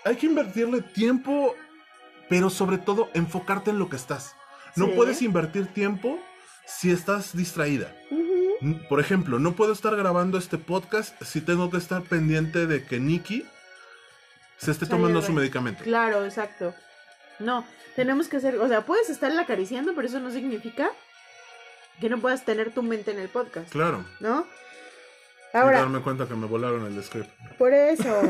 hay que invertirle tiempo, pero sobre todo enfocarte en lo que estás. No Sí. puedes invertir tiempo si estás distraída. Por ejemplo, no puedo estar grabando este podcast si tengo que estar pendiente de que Nikki se esté Sale tomando su medicamento. Claro, exacto. No, tenemos que hacer, o sea, puedes estarla acariciando, pero eso no significa que no puedas tener tu mente en el podcast, Claro. ¿no? y Ahora, darme cuenta que me volaron el script. por eso,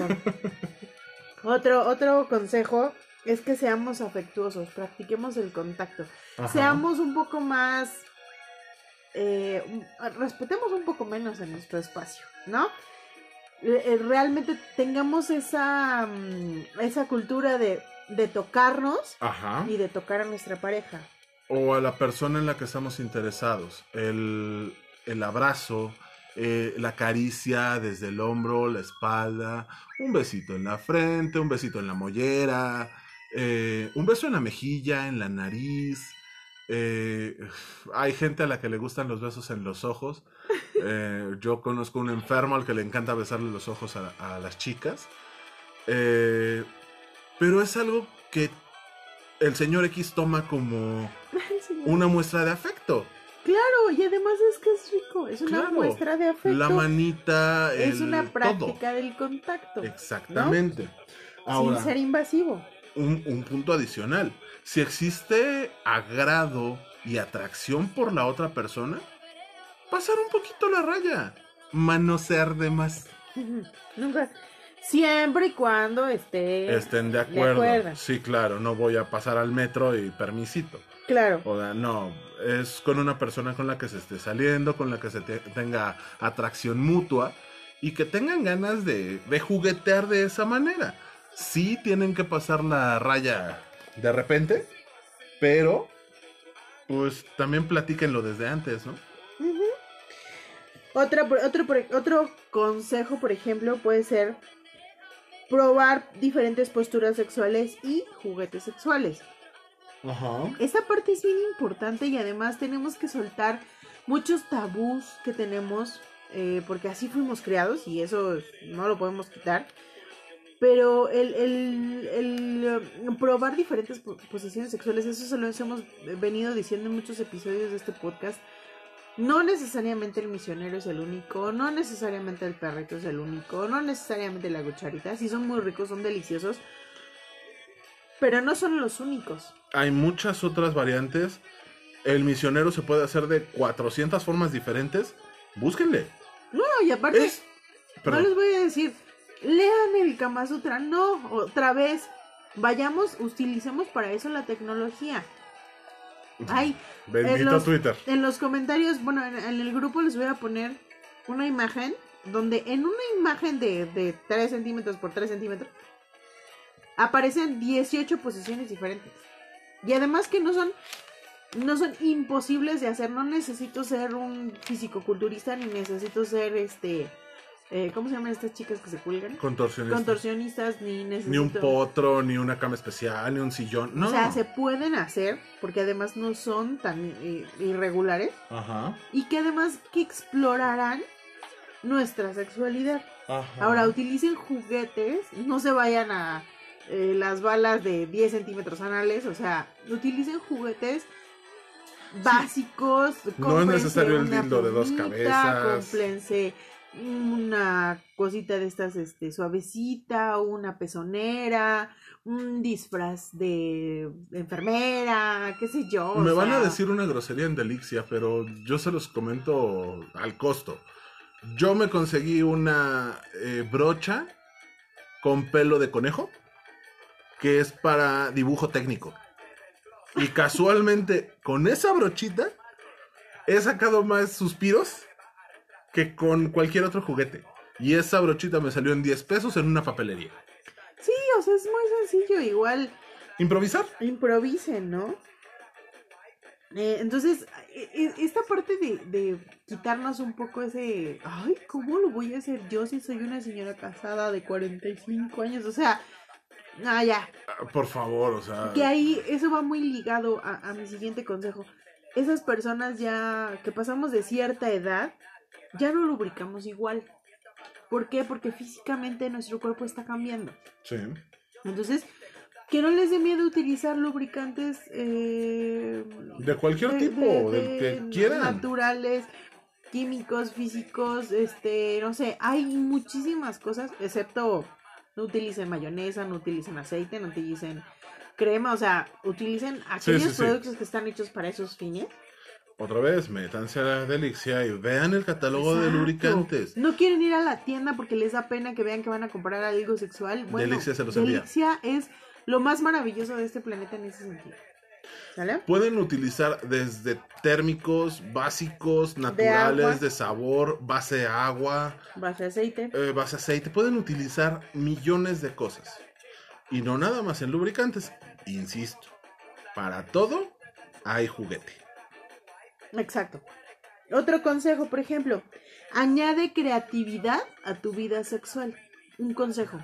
*laughs* otro, otro consejo es que seamos afectuosos, practiquemos el contacto. Ajá. seamos un poco más, eh, respetemos un poco menos en nuestro espacio, ¿no? Eh, eh, Realmente tengamos esa, mm, esa cultura de, de tocarnos Ajá. y de tocar a nuestra pareja. o a la persona en la que estamos interesados. El, el abrazo, eh, la caricia desde el hombro, la espalda, un besito en la frente, un besito en la mollera, eh, un beso en la mejilla, en la nariz. eh, hay gente a la que le gustan los besos en los ojos. Eh, yo conozco un enfermo al que le encanta besarle los ojos a, a las chicas. Eh, pero es algo que el señor X toma como *laughs* una muestra de afecto. Claro, y además es que es rico, es una Claro. muestra de afecto. La manita, es una todo. práctica del contacto, Exactamente. Ahora, sin ser invasivo. Un, un punto adicional. Si existe agrado y atracción por la otra persona, pasar un poquito la raya. Manosear de más. *laughs* Nunca, siempre y cuando esté Estén de de acuerdo. acuerdo. Sí, claro, no voy a pasar al metro y permisito. Claro. O sea, no, es con una persona con la que se esté saliendo, con la que se te- tenga atracción mutua y que tengan ganas de, de juguetear de esa manera. Sí tienen que pasar la raya de repente, pero Pues también platíquenlo desde antes, ¿no? Otra, otro, otro consejo, por ejemplo, puede ser probar diferentes posturas sexuales y juguetes sexuales. Ajá. Esta parte es bien importante y además tenemos que soltar muchos tabús que tenemos, eh, porque así fuimos creados y eso no lo podemos quitar. Pero el, el- el, eh, probar diferentes po- posiciones sexuales, eso se lo hemos venido diciendo en muchos episodios de este podcast. No necesariamente el misionero es el único, no necesariamente el perrito es el único, no necesariamente la cucharita. Sí son muy ricos, son deliciosos, pero no son los únicos. Hay muchas otras variantes. El misionero se puede hacer de 400 formas diferentes. Búsquenle. No, y aparte, Es... no les voy a decir, lean el Kama Sutra, no, otra vez, vayamos, utilicemos para eso la tecnología. Ay, Bendito en los- Twitter. en los comentarios, bueno, en, en el grupo les voy a poner una imagen, donde en una imagen de, de 3 centímetros por 3 centímetros, aparecen 18 posiciones diferentes. Y además que no son no son imposibles de hacer. No necesito ser un fisicoculturista ni necesito ser este eh, ¿cómo se llaman estas chicas que se cuelgan? Contorsionista. Contorsionistas ni necesito Ni un potro, ni una cama especial, ni un sillón. No. O sea, se pueden hacer porque además no son tan eh, irregulares Ajá. y que además que explorarán nuestra sexualidad. Ajá. Ahora utilicen juguetes, no se vayan a eh, las balas de 10 centímetros anales, o sea, utilicen juguetes básicos. No es necesario el dildo de dos cabezas. Cómprense una cosita de estas este, suavecita, una pezonera, un disfraz de enfermera, qué sé yo. Me van a decir una grosería en Delixia, pero yo se los comento al costo. Yo me conseguí una eh, brocha con pelo de conejo que es para dibujo técnico. Y casualmente con esa brochita he sacado más suspiros que con cualquier otro juguete. Y esa brochita me salió en 10 pesos en una papelería. Sí, o sea, es muy sencillo, igual. Improvisar. improvisen, ¿no? Eh, entonces, e- e- esta parte de, de quitarnos un poco ese, ay, ¿cómo lo voy a hacer yo si soy una señora casada de 45 años? O sea, ah, ya, Ah, Por favor, o sea. que ahí eso va muy ligado a, a mi siguiente consejo. Esas personas ya que pasamos de cierta edad, ya no lubricamos igual. ¿Por qué? Porque físicamente nuestro cuerpo está cambiando. Sí. Entonces, que no les dé miedo utilizar lubricantes eh, De cualquier de- tipo, de- del que quieran. naturales, químicos, físicos, este, no sé, hay muchísimas cosas, excepto no utilicen mayonesa, no utilicen aceite, no utilicen crema, o sea, utilicen aquellos sí, sí. productos que están hechos para esos fines. Otra vez, métanse a la Delixia y vean el catálogo de lubricantes. No quieren ir a la tienda porque les da pena que vean que van a comprar algo sexual. Bueno, Delixia se los envía. Delixia es lo más maravilloso de este planeta en ese sentido. ¿Sale? Pueden utilizar desde térmicos básicos, naturales, de, sabor, base agua, Base de aceite. eh, base aceite. Pueden utilizar millones de cosas. Y no nada más en lubricantes. Insisto, para todo hay juguete. Exacto. Otro consejo, por ejemplo, añade creatividad a tu vida sexual. Un consejo,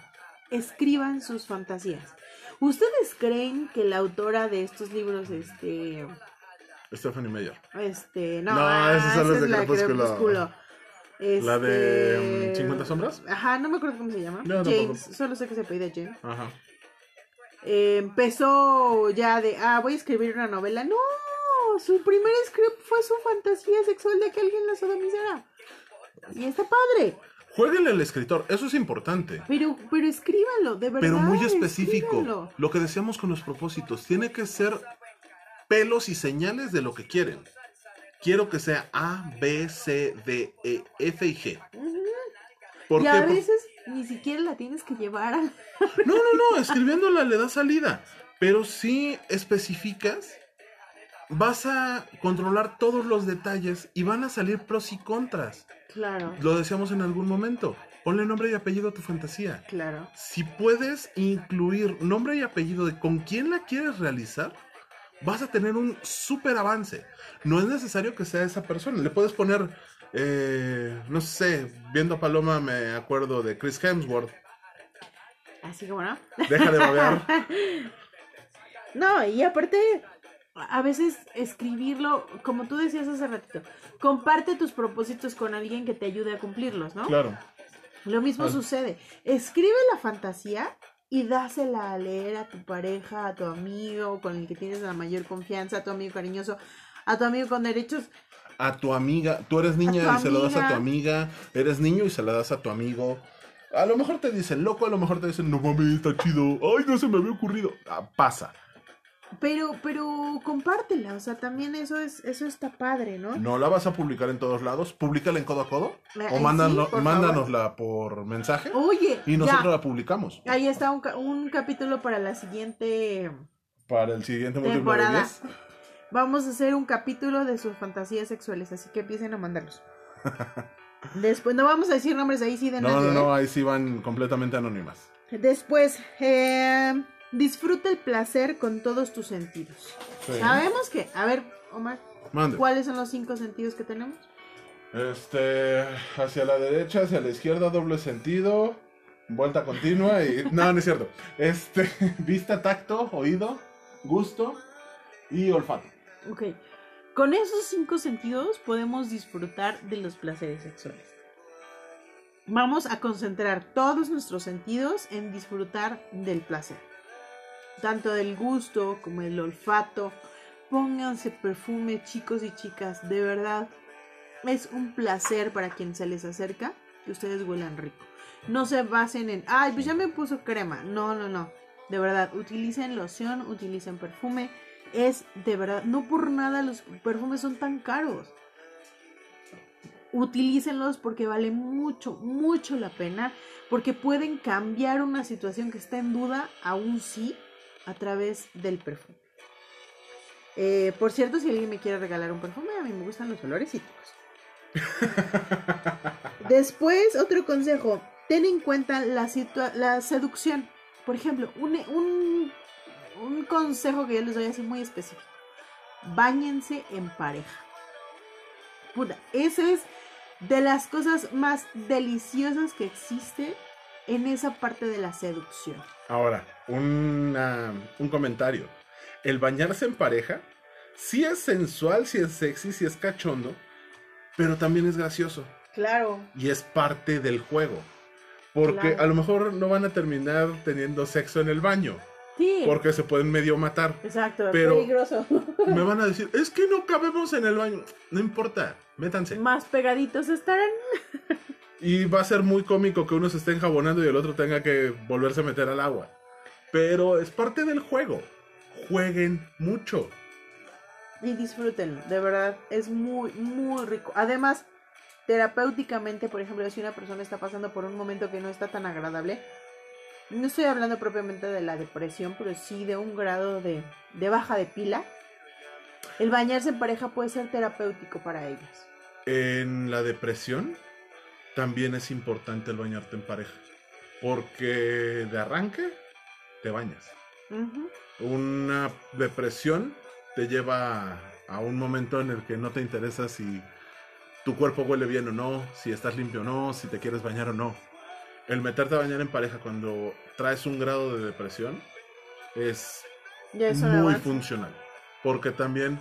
escriban sus fantasías. ¿Ustedes creen que la autora de estos libros, este, Stephanie Meyer. este, no, No, ah, esas son esa las es de la Crepúsculo. La de, Este, mm, 50 sombras. Ajá, no me acuerdo cómo se llama. No, James, tampoco. solo sé que se pide James. Ajá. Eh, empezó ya de, ah, voy a escribir una novela. No, su primer script fue su fantasía sexual de que alguien la sodomizara. Y está padre. Jueguenle al escritor, eso es importante. Pero, pero escríbanlo, de verdad. pero muy específico. escríbanlo. Lo que decíamos con los propósitos, tiene que ser pelos y señales de lo que quieren. Quiero que sea A, B, C, D, E, F y G. ¿Por Y qué? a veces ni siquiera la tienes que llevar a... No, no, no, *laughs* escribiéndola le da salida. Pero si especificas, vas a controlar todos los detalles y van a salir pros y contras. Claro, Lo decíamos en algún momento. Ponle nombre y apellido a tu fantasía. claro. Si puedes incluir nombre y apellido de con quién la quieres realizar, vas a tener un súper avance. No es necesario que sea esa persona. Le puedes poner, eh, no sé, viendo a Paloma me acuerdo de Chris Hemsworth. Así como no. Deja de babear. *laughs* No, y aparte, a veces escribirlo, como tú decías hace ratito, comparte tus propósitos con alguien que te ayude a cumplirlos, ¿no? Claro. Lo mismo Ah. sucede. Escribe la fantasía y dásela a leer a tu pareja, a tu amigo con el que tienes la mayor confianza, a tu amigo cariñoso, a tu amigo con derechos. A tu amiga, tú eres niña y se lo das a tu amiga. amiga. Eres niño y se la das a tu amigo. A lo mejor te dicen loco, a lo mejor te dicen no mames, está chido. Ay, no se me había ocurrido. Ah, pasa. Pero, pero compártela, o sea, también eso es, eso está padre, ¿no? ¿No la vas a publicar en todos lados? Públicala en codo a codo. Eh, O sí, mándano- por mándanosla por mensaje. Oye, Y nosotros ya, la publicamos. ahí está un, ca- un capítulo para la siguiente Para el siguiente de temporada. 10. Vamos a hacer un capítulo de sus fantasías sexuales, así que empiecen a mandarlos. *laughs* Después, no vamos a decir nombres ahí sí de No, nadie. no, no, ¿eh? ahí sí van completamente anónimas. Después, eh, disfruta el placer con todos tus sentidos. Sí. Sabemos que, a ver, Omar, Mande. ¿cuáles son los cinco sentidos que tenemos? Este, hacia la derecha, hacia la izquierda, doble sentido, vuelta continua y... *laughs* No, no es cierto. Este, *laughs* vista, tacto, oído, gusto y olfato. Ok. Con esos cinco sentidos podemos disfrutar de los placeres sexuales. Vamos a concentrar todos nuestros sentidos en disfrutar del placer. Tanto del gusto como el olfato. Pónganse perfume, chicos y chicas. De verdad, es un placer para quien se les acerca que ustedes huelan rico. No se basen en, ay, pues ya me puso crema. No, no, no. De verdad, utilicen loción, utilicen perfume. Es de verdad, no por nada los perfumes son tan caros. Utilícenlos porque vale mucho, mucho la pena. Porque pueden cambiar una situación que está en duda a un sí a través del perfume. Eh, por cierto, si alguien me quiere regalar un perfume, a mí me gustan los olores cítricos. *laughs* Después, otro consejo, ten en cuenta la, la seducción. Por ejemplo, un, un, un consejo que yo les doy así muy específico. Báñense en pareja. Puta, eso es de las cosas más deliciosas que existe en esa parte de la seducción. Ahora, una- un comentario. El bañarse en pareja, sí es sensual, sí es sexy, sí es cachondo, pero también es gracioso. Claro. y es parte del juego. Porque Claro. a lo mejor no van a terminar teniendo sexo en el baño, Sí. porque se pueden medio matar. Exacto, Pero- peligroso. *laughs* Me van a decir, es que no cabemos en el baño. No importa, métanse. Más pegaditos estarán. *laughs* Y va a ser muy cómico que uno se esté enjabonando y el otro tenga que volverse a meter al agua. Pero es parte del juego. Jueguen mucho. Y disfrútenlo, de verdad, es muy, muy rico. Además, terapéuticamente, por ejemplo, si una persona está pasando por un momento que no está tan agradable, no estoy hablando propiamente de la depresión, pero sí de un grado de, de baja de pila, el bañarse en pareja puede ser terapéutico para ellos. En la depresión también es importante el bañarte en pareja. Porque de arranque te bañas. Una depresión te lleva a, un momento en el que no te interesa si tu cuerpo huele bien o no, si estás limpio o no, si te quieres bañar o no. El meterte a bañar en pareja cuando traes un grado de depresión es muy funcional. Porque también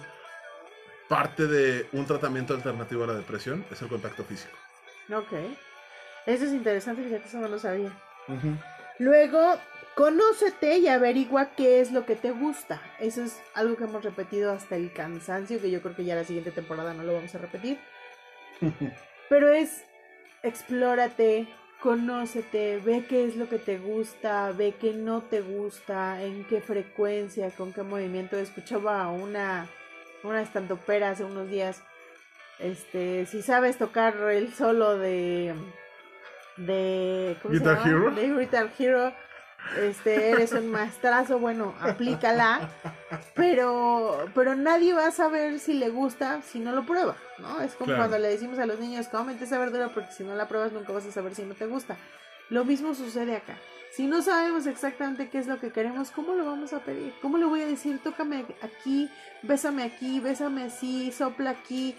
parte de un tratamiento alternativo a la depresión es el contacto físico. Ok. Eso es interesante, fíjate, eso no lo sabía. Luego, conócete y averigua qué es lo que te gusta. Eso es algo que hemos repetido hasta el cansancio, que yo creo que ya la siguiente temporada no lo vamos a repetir. *laughs* Pero es, explórate, conócete, ve qué es lo que te gusta, ve qué no te gusta, en qué frecuencia, con qué movimiento. Escuchaba a una, una estandopera hace unos días. Este, si sabes tocar el solo de de ¿cómo se Guitar? Hero. De Guitar Hero. Este, eres un maestrazo, bueno, aplícala. Pero, pero nadie va a saber si le gusta si no lo prueba, ¿no? Es como Claro. cuando le decimos a los niños, cómete esa verdura porque si no la pruebas nunca vas a saber si no te gusta. Lo mismo sucede acá. Si no sabemos exactamente qué es lo que queremos, ¿cómo lo vamos a pedir? ¿Cómo le voy a decir, tócame aquí, bésame aquí, bésame así, sopla aquí?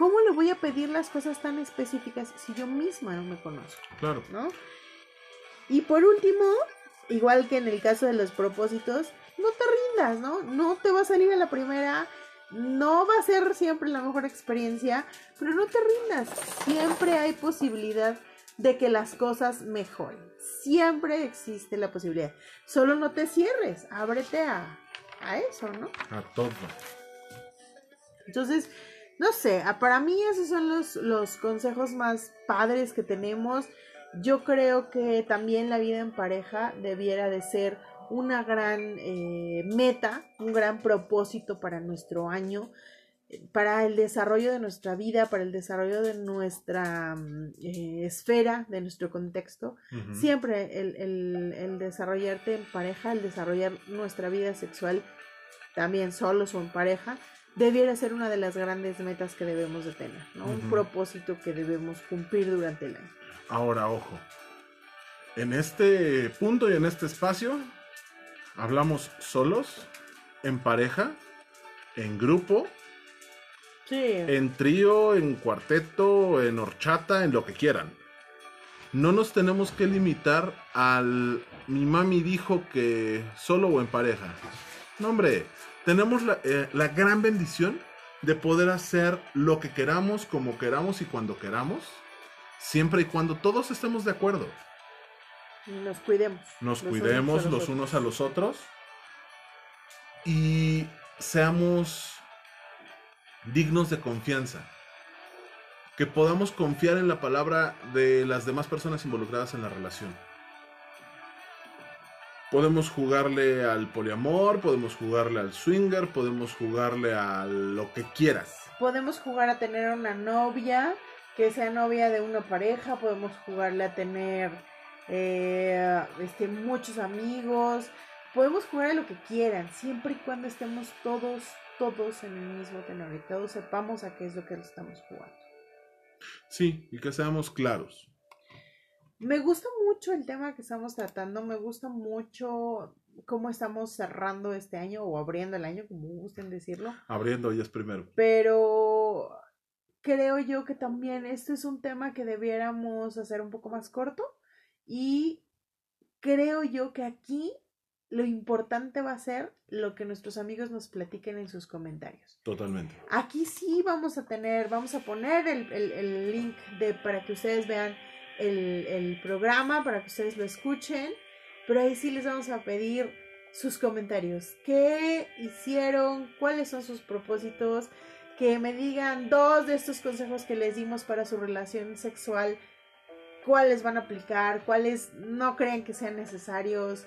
¿Cómo le voy a pedir las cosas tan específicas si yo misma no me conozco? Claro. ¿No? Y por último, igual que en el caso de los propósitos, no te rindas, ¿no? No te va a salir a la primera, no va a ser siempre la mejor experiencia, pero no te rindas. Siempre hay posibilidad de que las cosas mejoren. Siempre existe la posibilidad. Solo no te cierres, ábrete a, a eso, ¿no? A todo. Entonces, no sé, a- para mí esos son los, los consejos más padres que tenemos. Yo creo que también la vida en pareja debiera de ser una gran eh, meta, un gran propósito para nuestro año, para el desarrollo de nuestra vida, para el desarrollo de nuestra mm, eh, esfera, de nuestro contexto. Siempre el, el- el desarrollarte en pareja, el desarrollar nuestra vida sexual también solos o en pareja, debiera ser una de las grandes metas que debemos de tener, ¿no? Un propósito que debemos cumplir durante el año. Ahora, ojo. En este punto y en este espacio, hablamos solos, en pareja, en grupo, Sí. en trío, en cuarteto, en horchata, en lo que quieran. No nos tenemos que limitar al mi mami dijo que solo o en pareja. No, hombre, tenemos la, eh, la gran bendición de poder hacer lo que queramos, como queramos y cuando queramos, siempre y cuando todos estemos de acuerdo. Nos cuidemos. Nos los cuidemos los unos a los otros y seamos dignos de confianza. Que podamos confiar en la palabra de las demás personas involucradas en la relación. Podemos jugarle al poliamor, podemos jugarle al swinger, podemos jugarle a lo que quieras. Podemos jugar a tener una novia que sea novia de una pareja, podemos jugarle a tener eh, este, muchos amigos, podemos jugar a lo que quieran, siempre y cuando estemos todos, todos en el mismo tenor y todos sepamos a qué es lo que estamos jugando. Sí, y que seamos claros. Me gusta mucho el tema que estamos tratando, me gusta mucho cómo estamos cerrando este año o abriendo el año, como gusten decirlo. Abriendo ya es primero. pero creo yo que también este es un tema que debiéramos hacer un poco más corto y creo yo que aquí lo importante va a ser lo que nuestros amigos nos platiquen en sus comentarios. Totalmente. Aquí sí vamos a tener, vamos a poner el, el- el link de, para que ustedes vean el, programa, para que ustedes lo escuchen, pero ahí sí les vamos a pedir sus comentarios. ¿Qué hicieron? ¿Cuáles son sus propósitos? Que me digan dos de estos consejos que les dimos para su relación sexual, cuáles van a aplicar, cuáles no creen que sean necesarios.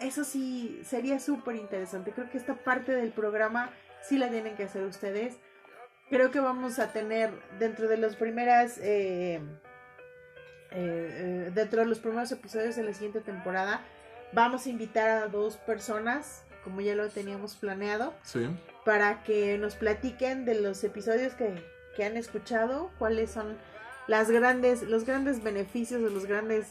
Eso sí, sería súper interesante. Creo que esta parte del programa sí la tienen que hacer ustedes. Creo que vamos a tener dentro de las primeras, eh, eh, eh, dentro de los primeros episodios de la siguiente temporada, vamos a invitar a dos personas, como ya lo teníamos planeado, Sí. para que nos platiquen de los episodios que, que han escuchado, cuáles son las grandes, los grandes beneficios o los grandes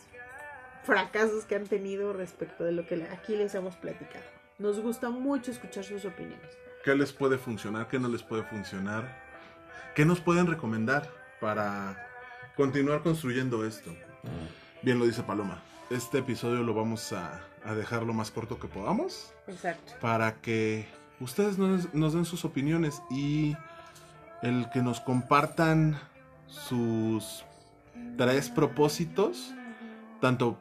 fracasos que han tenido respecto de lo que aquí les hemos platicado. Nos gusta mucho escuchar sus opiniones. ¿Qué les puede funcionar? ¿Qué no les puede funcionar? ¿Qué nos pueden recomendar para continuar construyendo esto? Bien lo dice Paloma. Este episodio lo vamos a, a dejar lo más corto que podamos Exacto. para que ustedes nos, nos den sus opiniones y el que nos compartan sus tres propósitos, tanto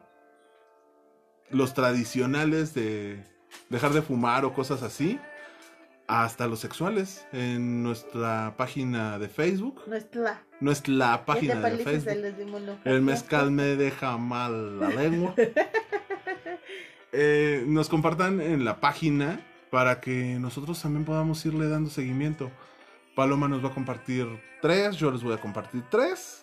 los tradicionales de dejar de fumar o cosas así, hasta los sexuales en nuestra página de Facebook, Nuestra. nuestra página de Facebook. El mezcal me deja mal la lengua. *laughs* Eh, nos compartan en la página para que nosotros también podamos irle dando seguimiento. Paloma nos va a compartir tres, yo les voy a compartir tres,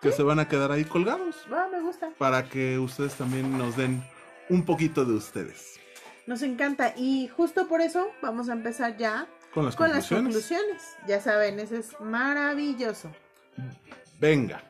que se van a quedar ahí colgados Va, me gusta. para que ustedes también nos den un poquito de ustedes. Nos encanta. Y justo por eso vamos a empezar ya Con las con las conclusiones. conclusiones. Ya saben, eso es maravilloso. Venga.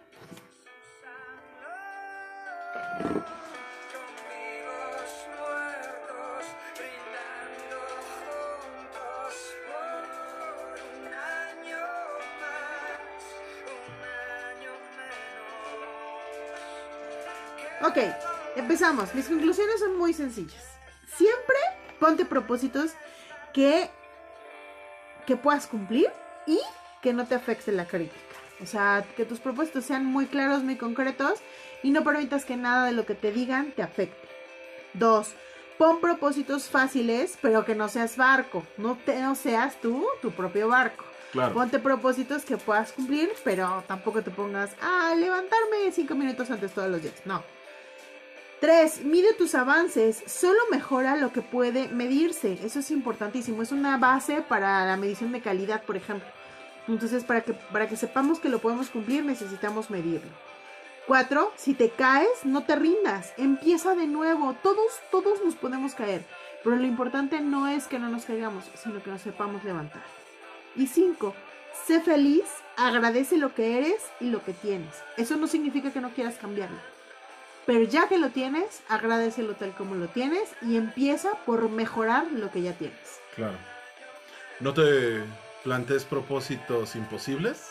Ok, empezamos. Mis conclusiones son muy sencillas. Ponte propósitos que, que puedas cumplir y que no te afecte la crítica. O sea, que tus propósitos sean muy claros, muy concretos y no permitas que nada de lo que te digan te afecte. Dos, pon propósitos fáciles, pero que no seas barco. No, te, no seas tú tu propio barco. Claro. Ponte propósitos que puedas cumplir, pero tampoco te pongas a levantarme cinco minutos antes todos los días. No. 3. Mide tus avances. Solo mejora lo que puede medirse. Eso es importantísimo. Es una base para la medición de calidad, por ejemplo. Entonces, para que, para que sepamos que lo podemos cumplir, necesitamos medirlo. 4. Si te caes, no te rindas. Empieza de nuevo. Todos, todos nos podemos caer. Pero lo importante no es que no nos caigamos, sino que nos sepamos levantar. Y 5. Sé feliz, agradece lo que eres y lo que tienes. Eso no significa que no quieras cambiarlo. Pero ya que lo tienes, agradecelo tal como lo tienes y empieza por mejorar lo que ya tienes. Claro. No te plantees propósitos imposibles.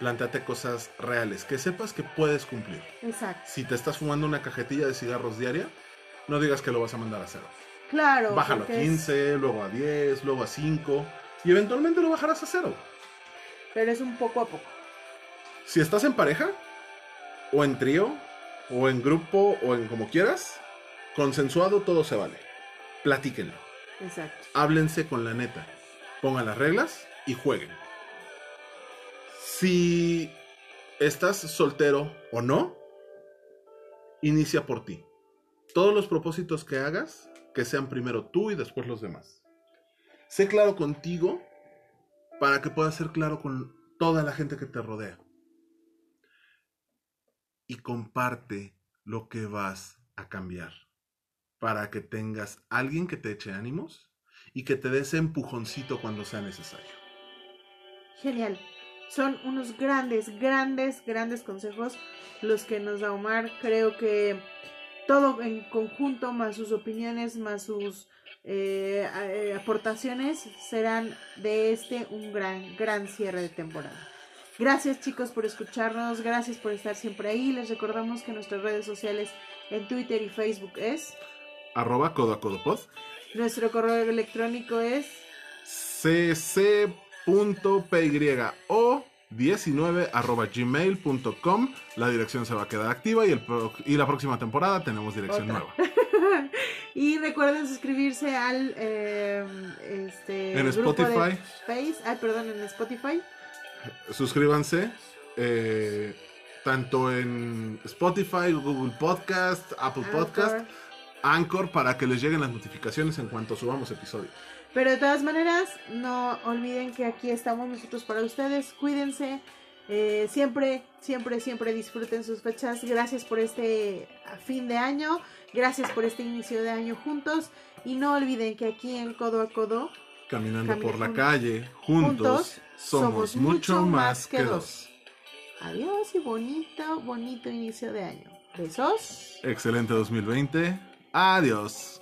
Planteate cosas reales que sepas que puedes cumplir. Exacto. Si te estás fumando una cajetilla de cigarros diaria, no digas que lo vas a mandar a cero. Claro. Bájalo a porque es- 15, luego a 10, luego a 5 y eventualmente lo bajarás a cero. pero es un poco a poco. Si estás en pareja, o en trío, o en grupo, o en como quieras, consensuado todo se vale. Platíquenlo. Exacto. Háblense con la neta. Pongan las reglas y jueguen. Si estás soltero o no, inicia por ti. Todos los propósitos que hagas, que sean primero tú y después los demás. Sé claro contigo para que puedas ser claro con toda la gente que te rodea. Y comparte lo que vas a cambiar para que tengas alguien que te eche ánimos y que te dé ese empujoncito cuando sea necesario. Genial. Son unos grandes, grandes, grandes consejos los que nos da Omar. Creo que todo en conjunto, más sus opiniones, más sus eh, eh, aportaciones, serán de este un gran, gran cierre de temporada. Gracias chicos por escucharnos, gracias por estar siempre ahí. Les recordamos que nuestras redes sociales en Twitter y Facebook es, Arroba codo a codo pod. nuestro correo electrónico es cc.pyo19 arroba gmail.com. La dirección se va a quedar activa y, el pro- y la próxima temporada tenemos dirección Otra. nueva. *laughs* y recuerden suscribirse al eh, este, En grupo de Spotify. Face, ay, perdón, en Spotify. Suscríbanse. eh, tanto en Spotify, Google Podcast, Apple Podcast, Anchor. Para que les lleguen las notificaciones en cuanto subamos episodios. Pero de todas maneras, no olviden que aquí estamos nosotros para ustedes. Cuídense. eh, siempre, siempre, siempre disfruten sus fechas. Gracias por este fin de año. Gracias por este inicio de año juntos. Y no olviden que aquí en Codo a Codo Caminando Camina por la juntos. calle, juntos, somos mucho más que dos. Adiós y bonito, bonito inicio de año. Besos. Excelente 2020. Adiós.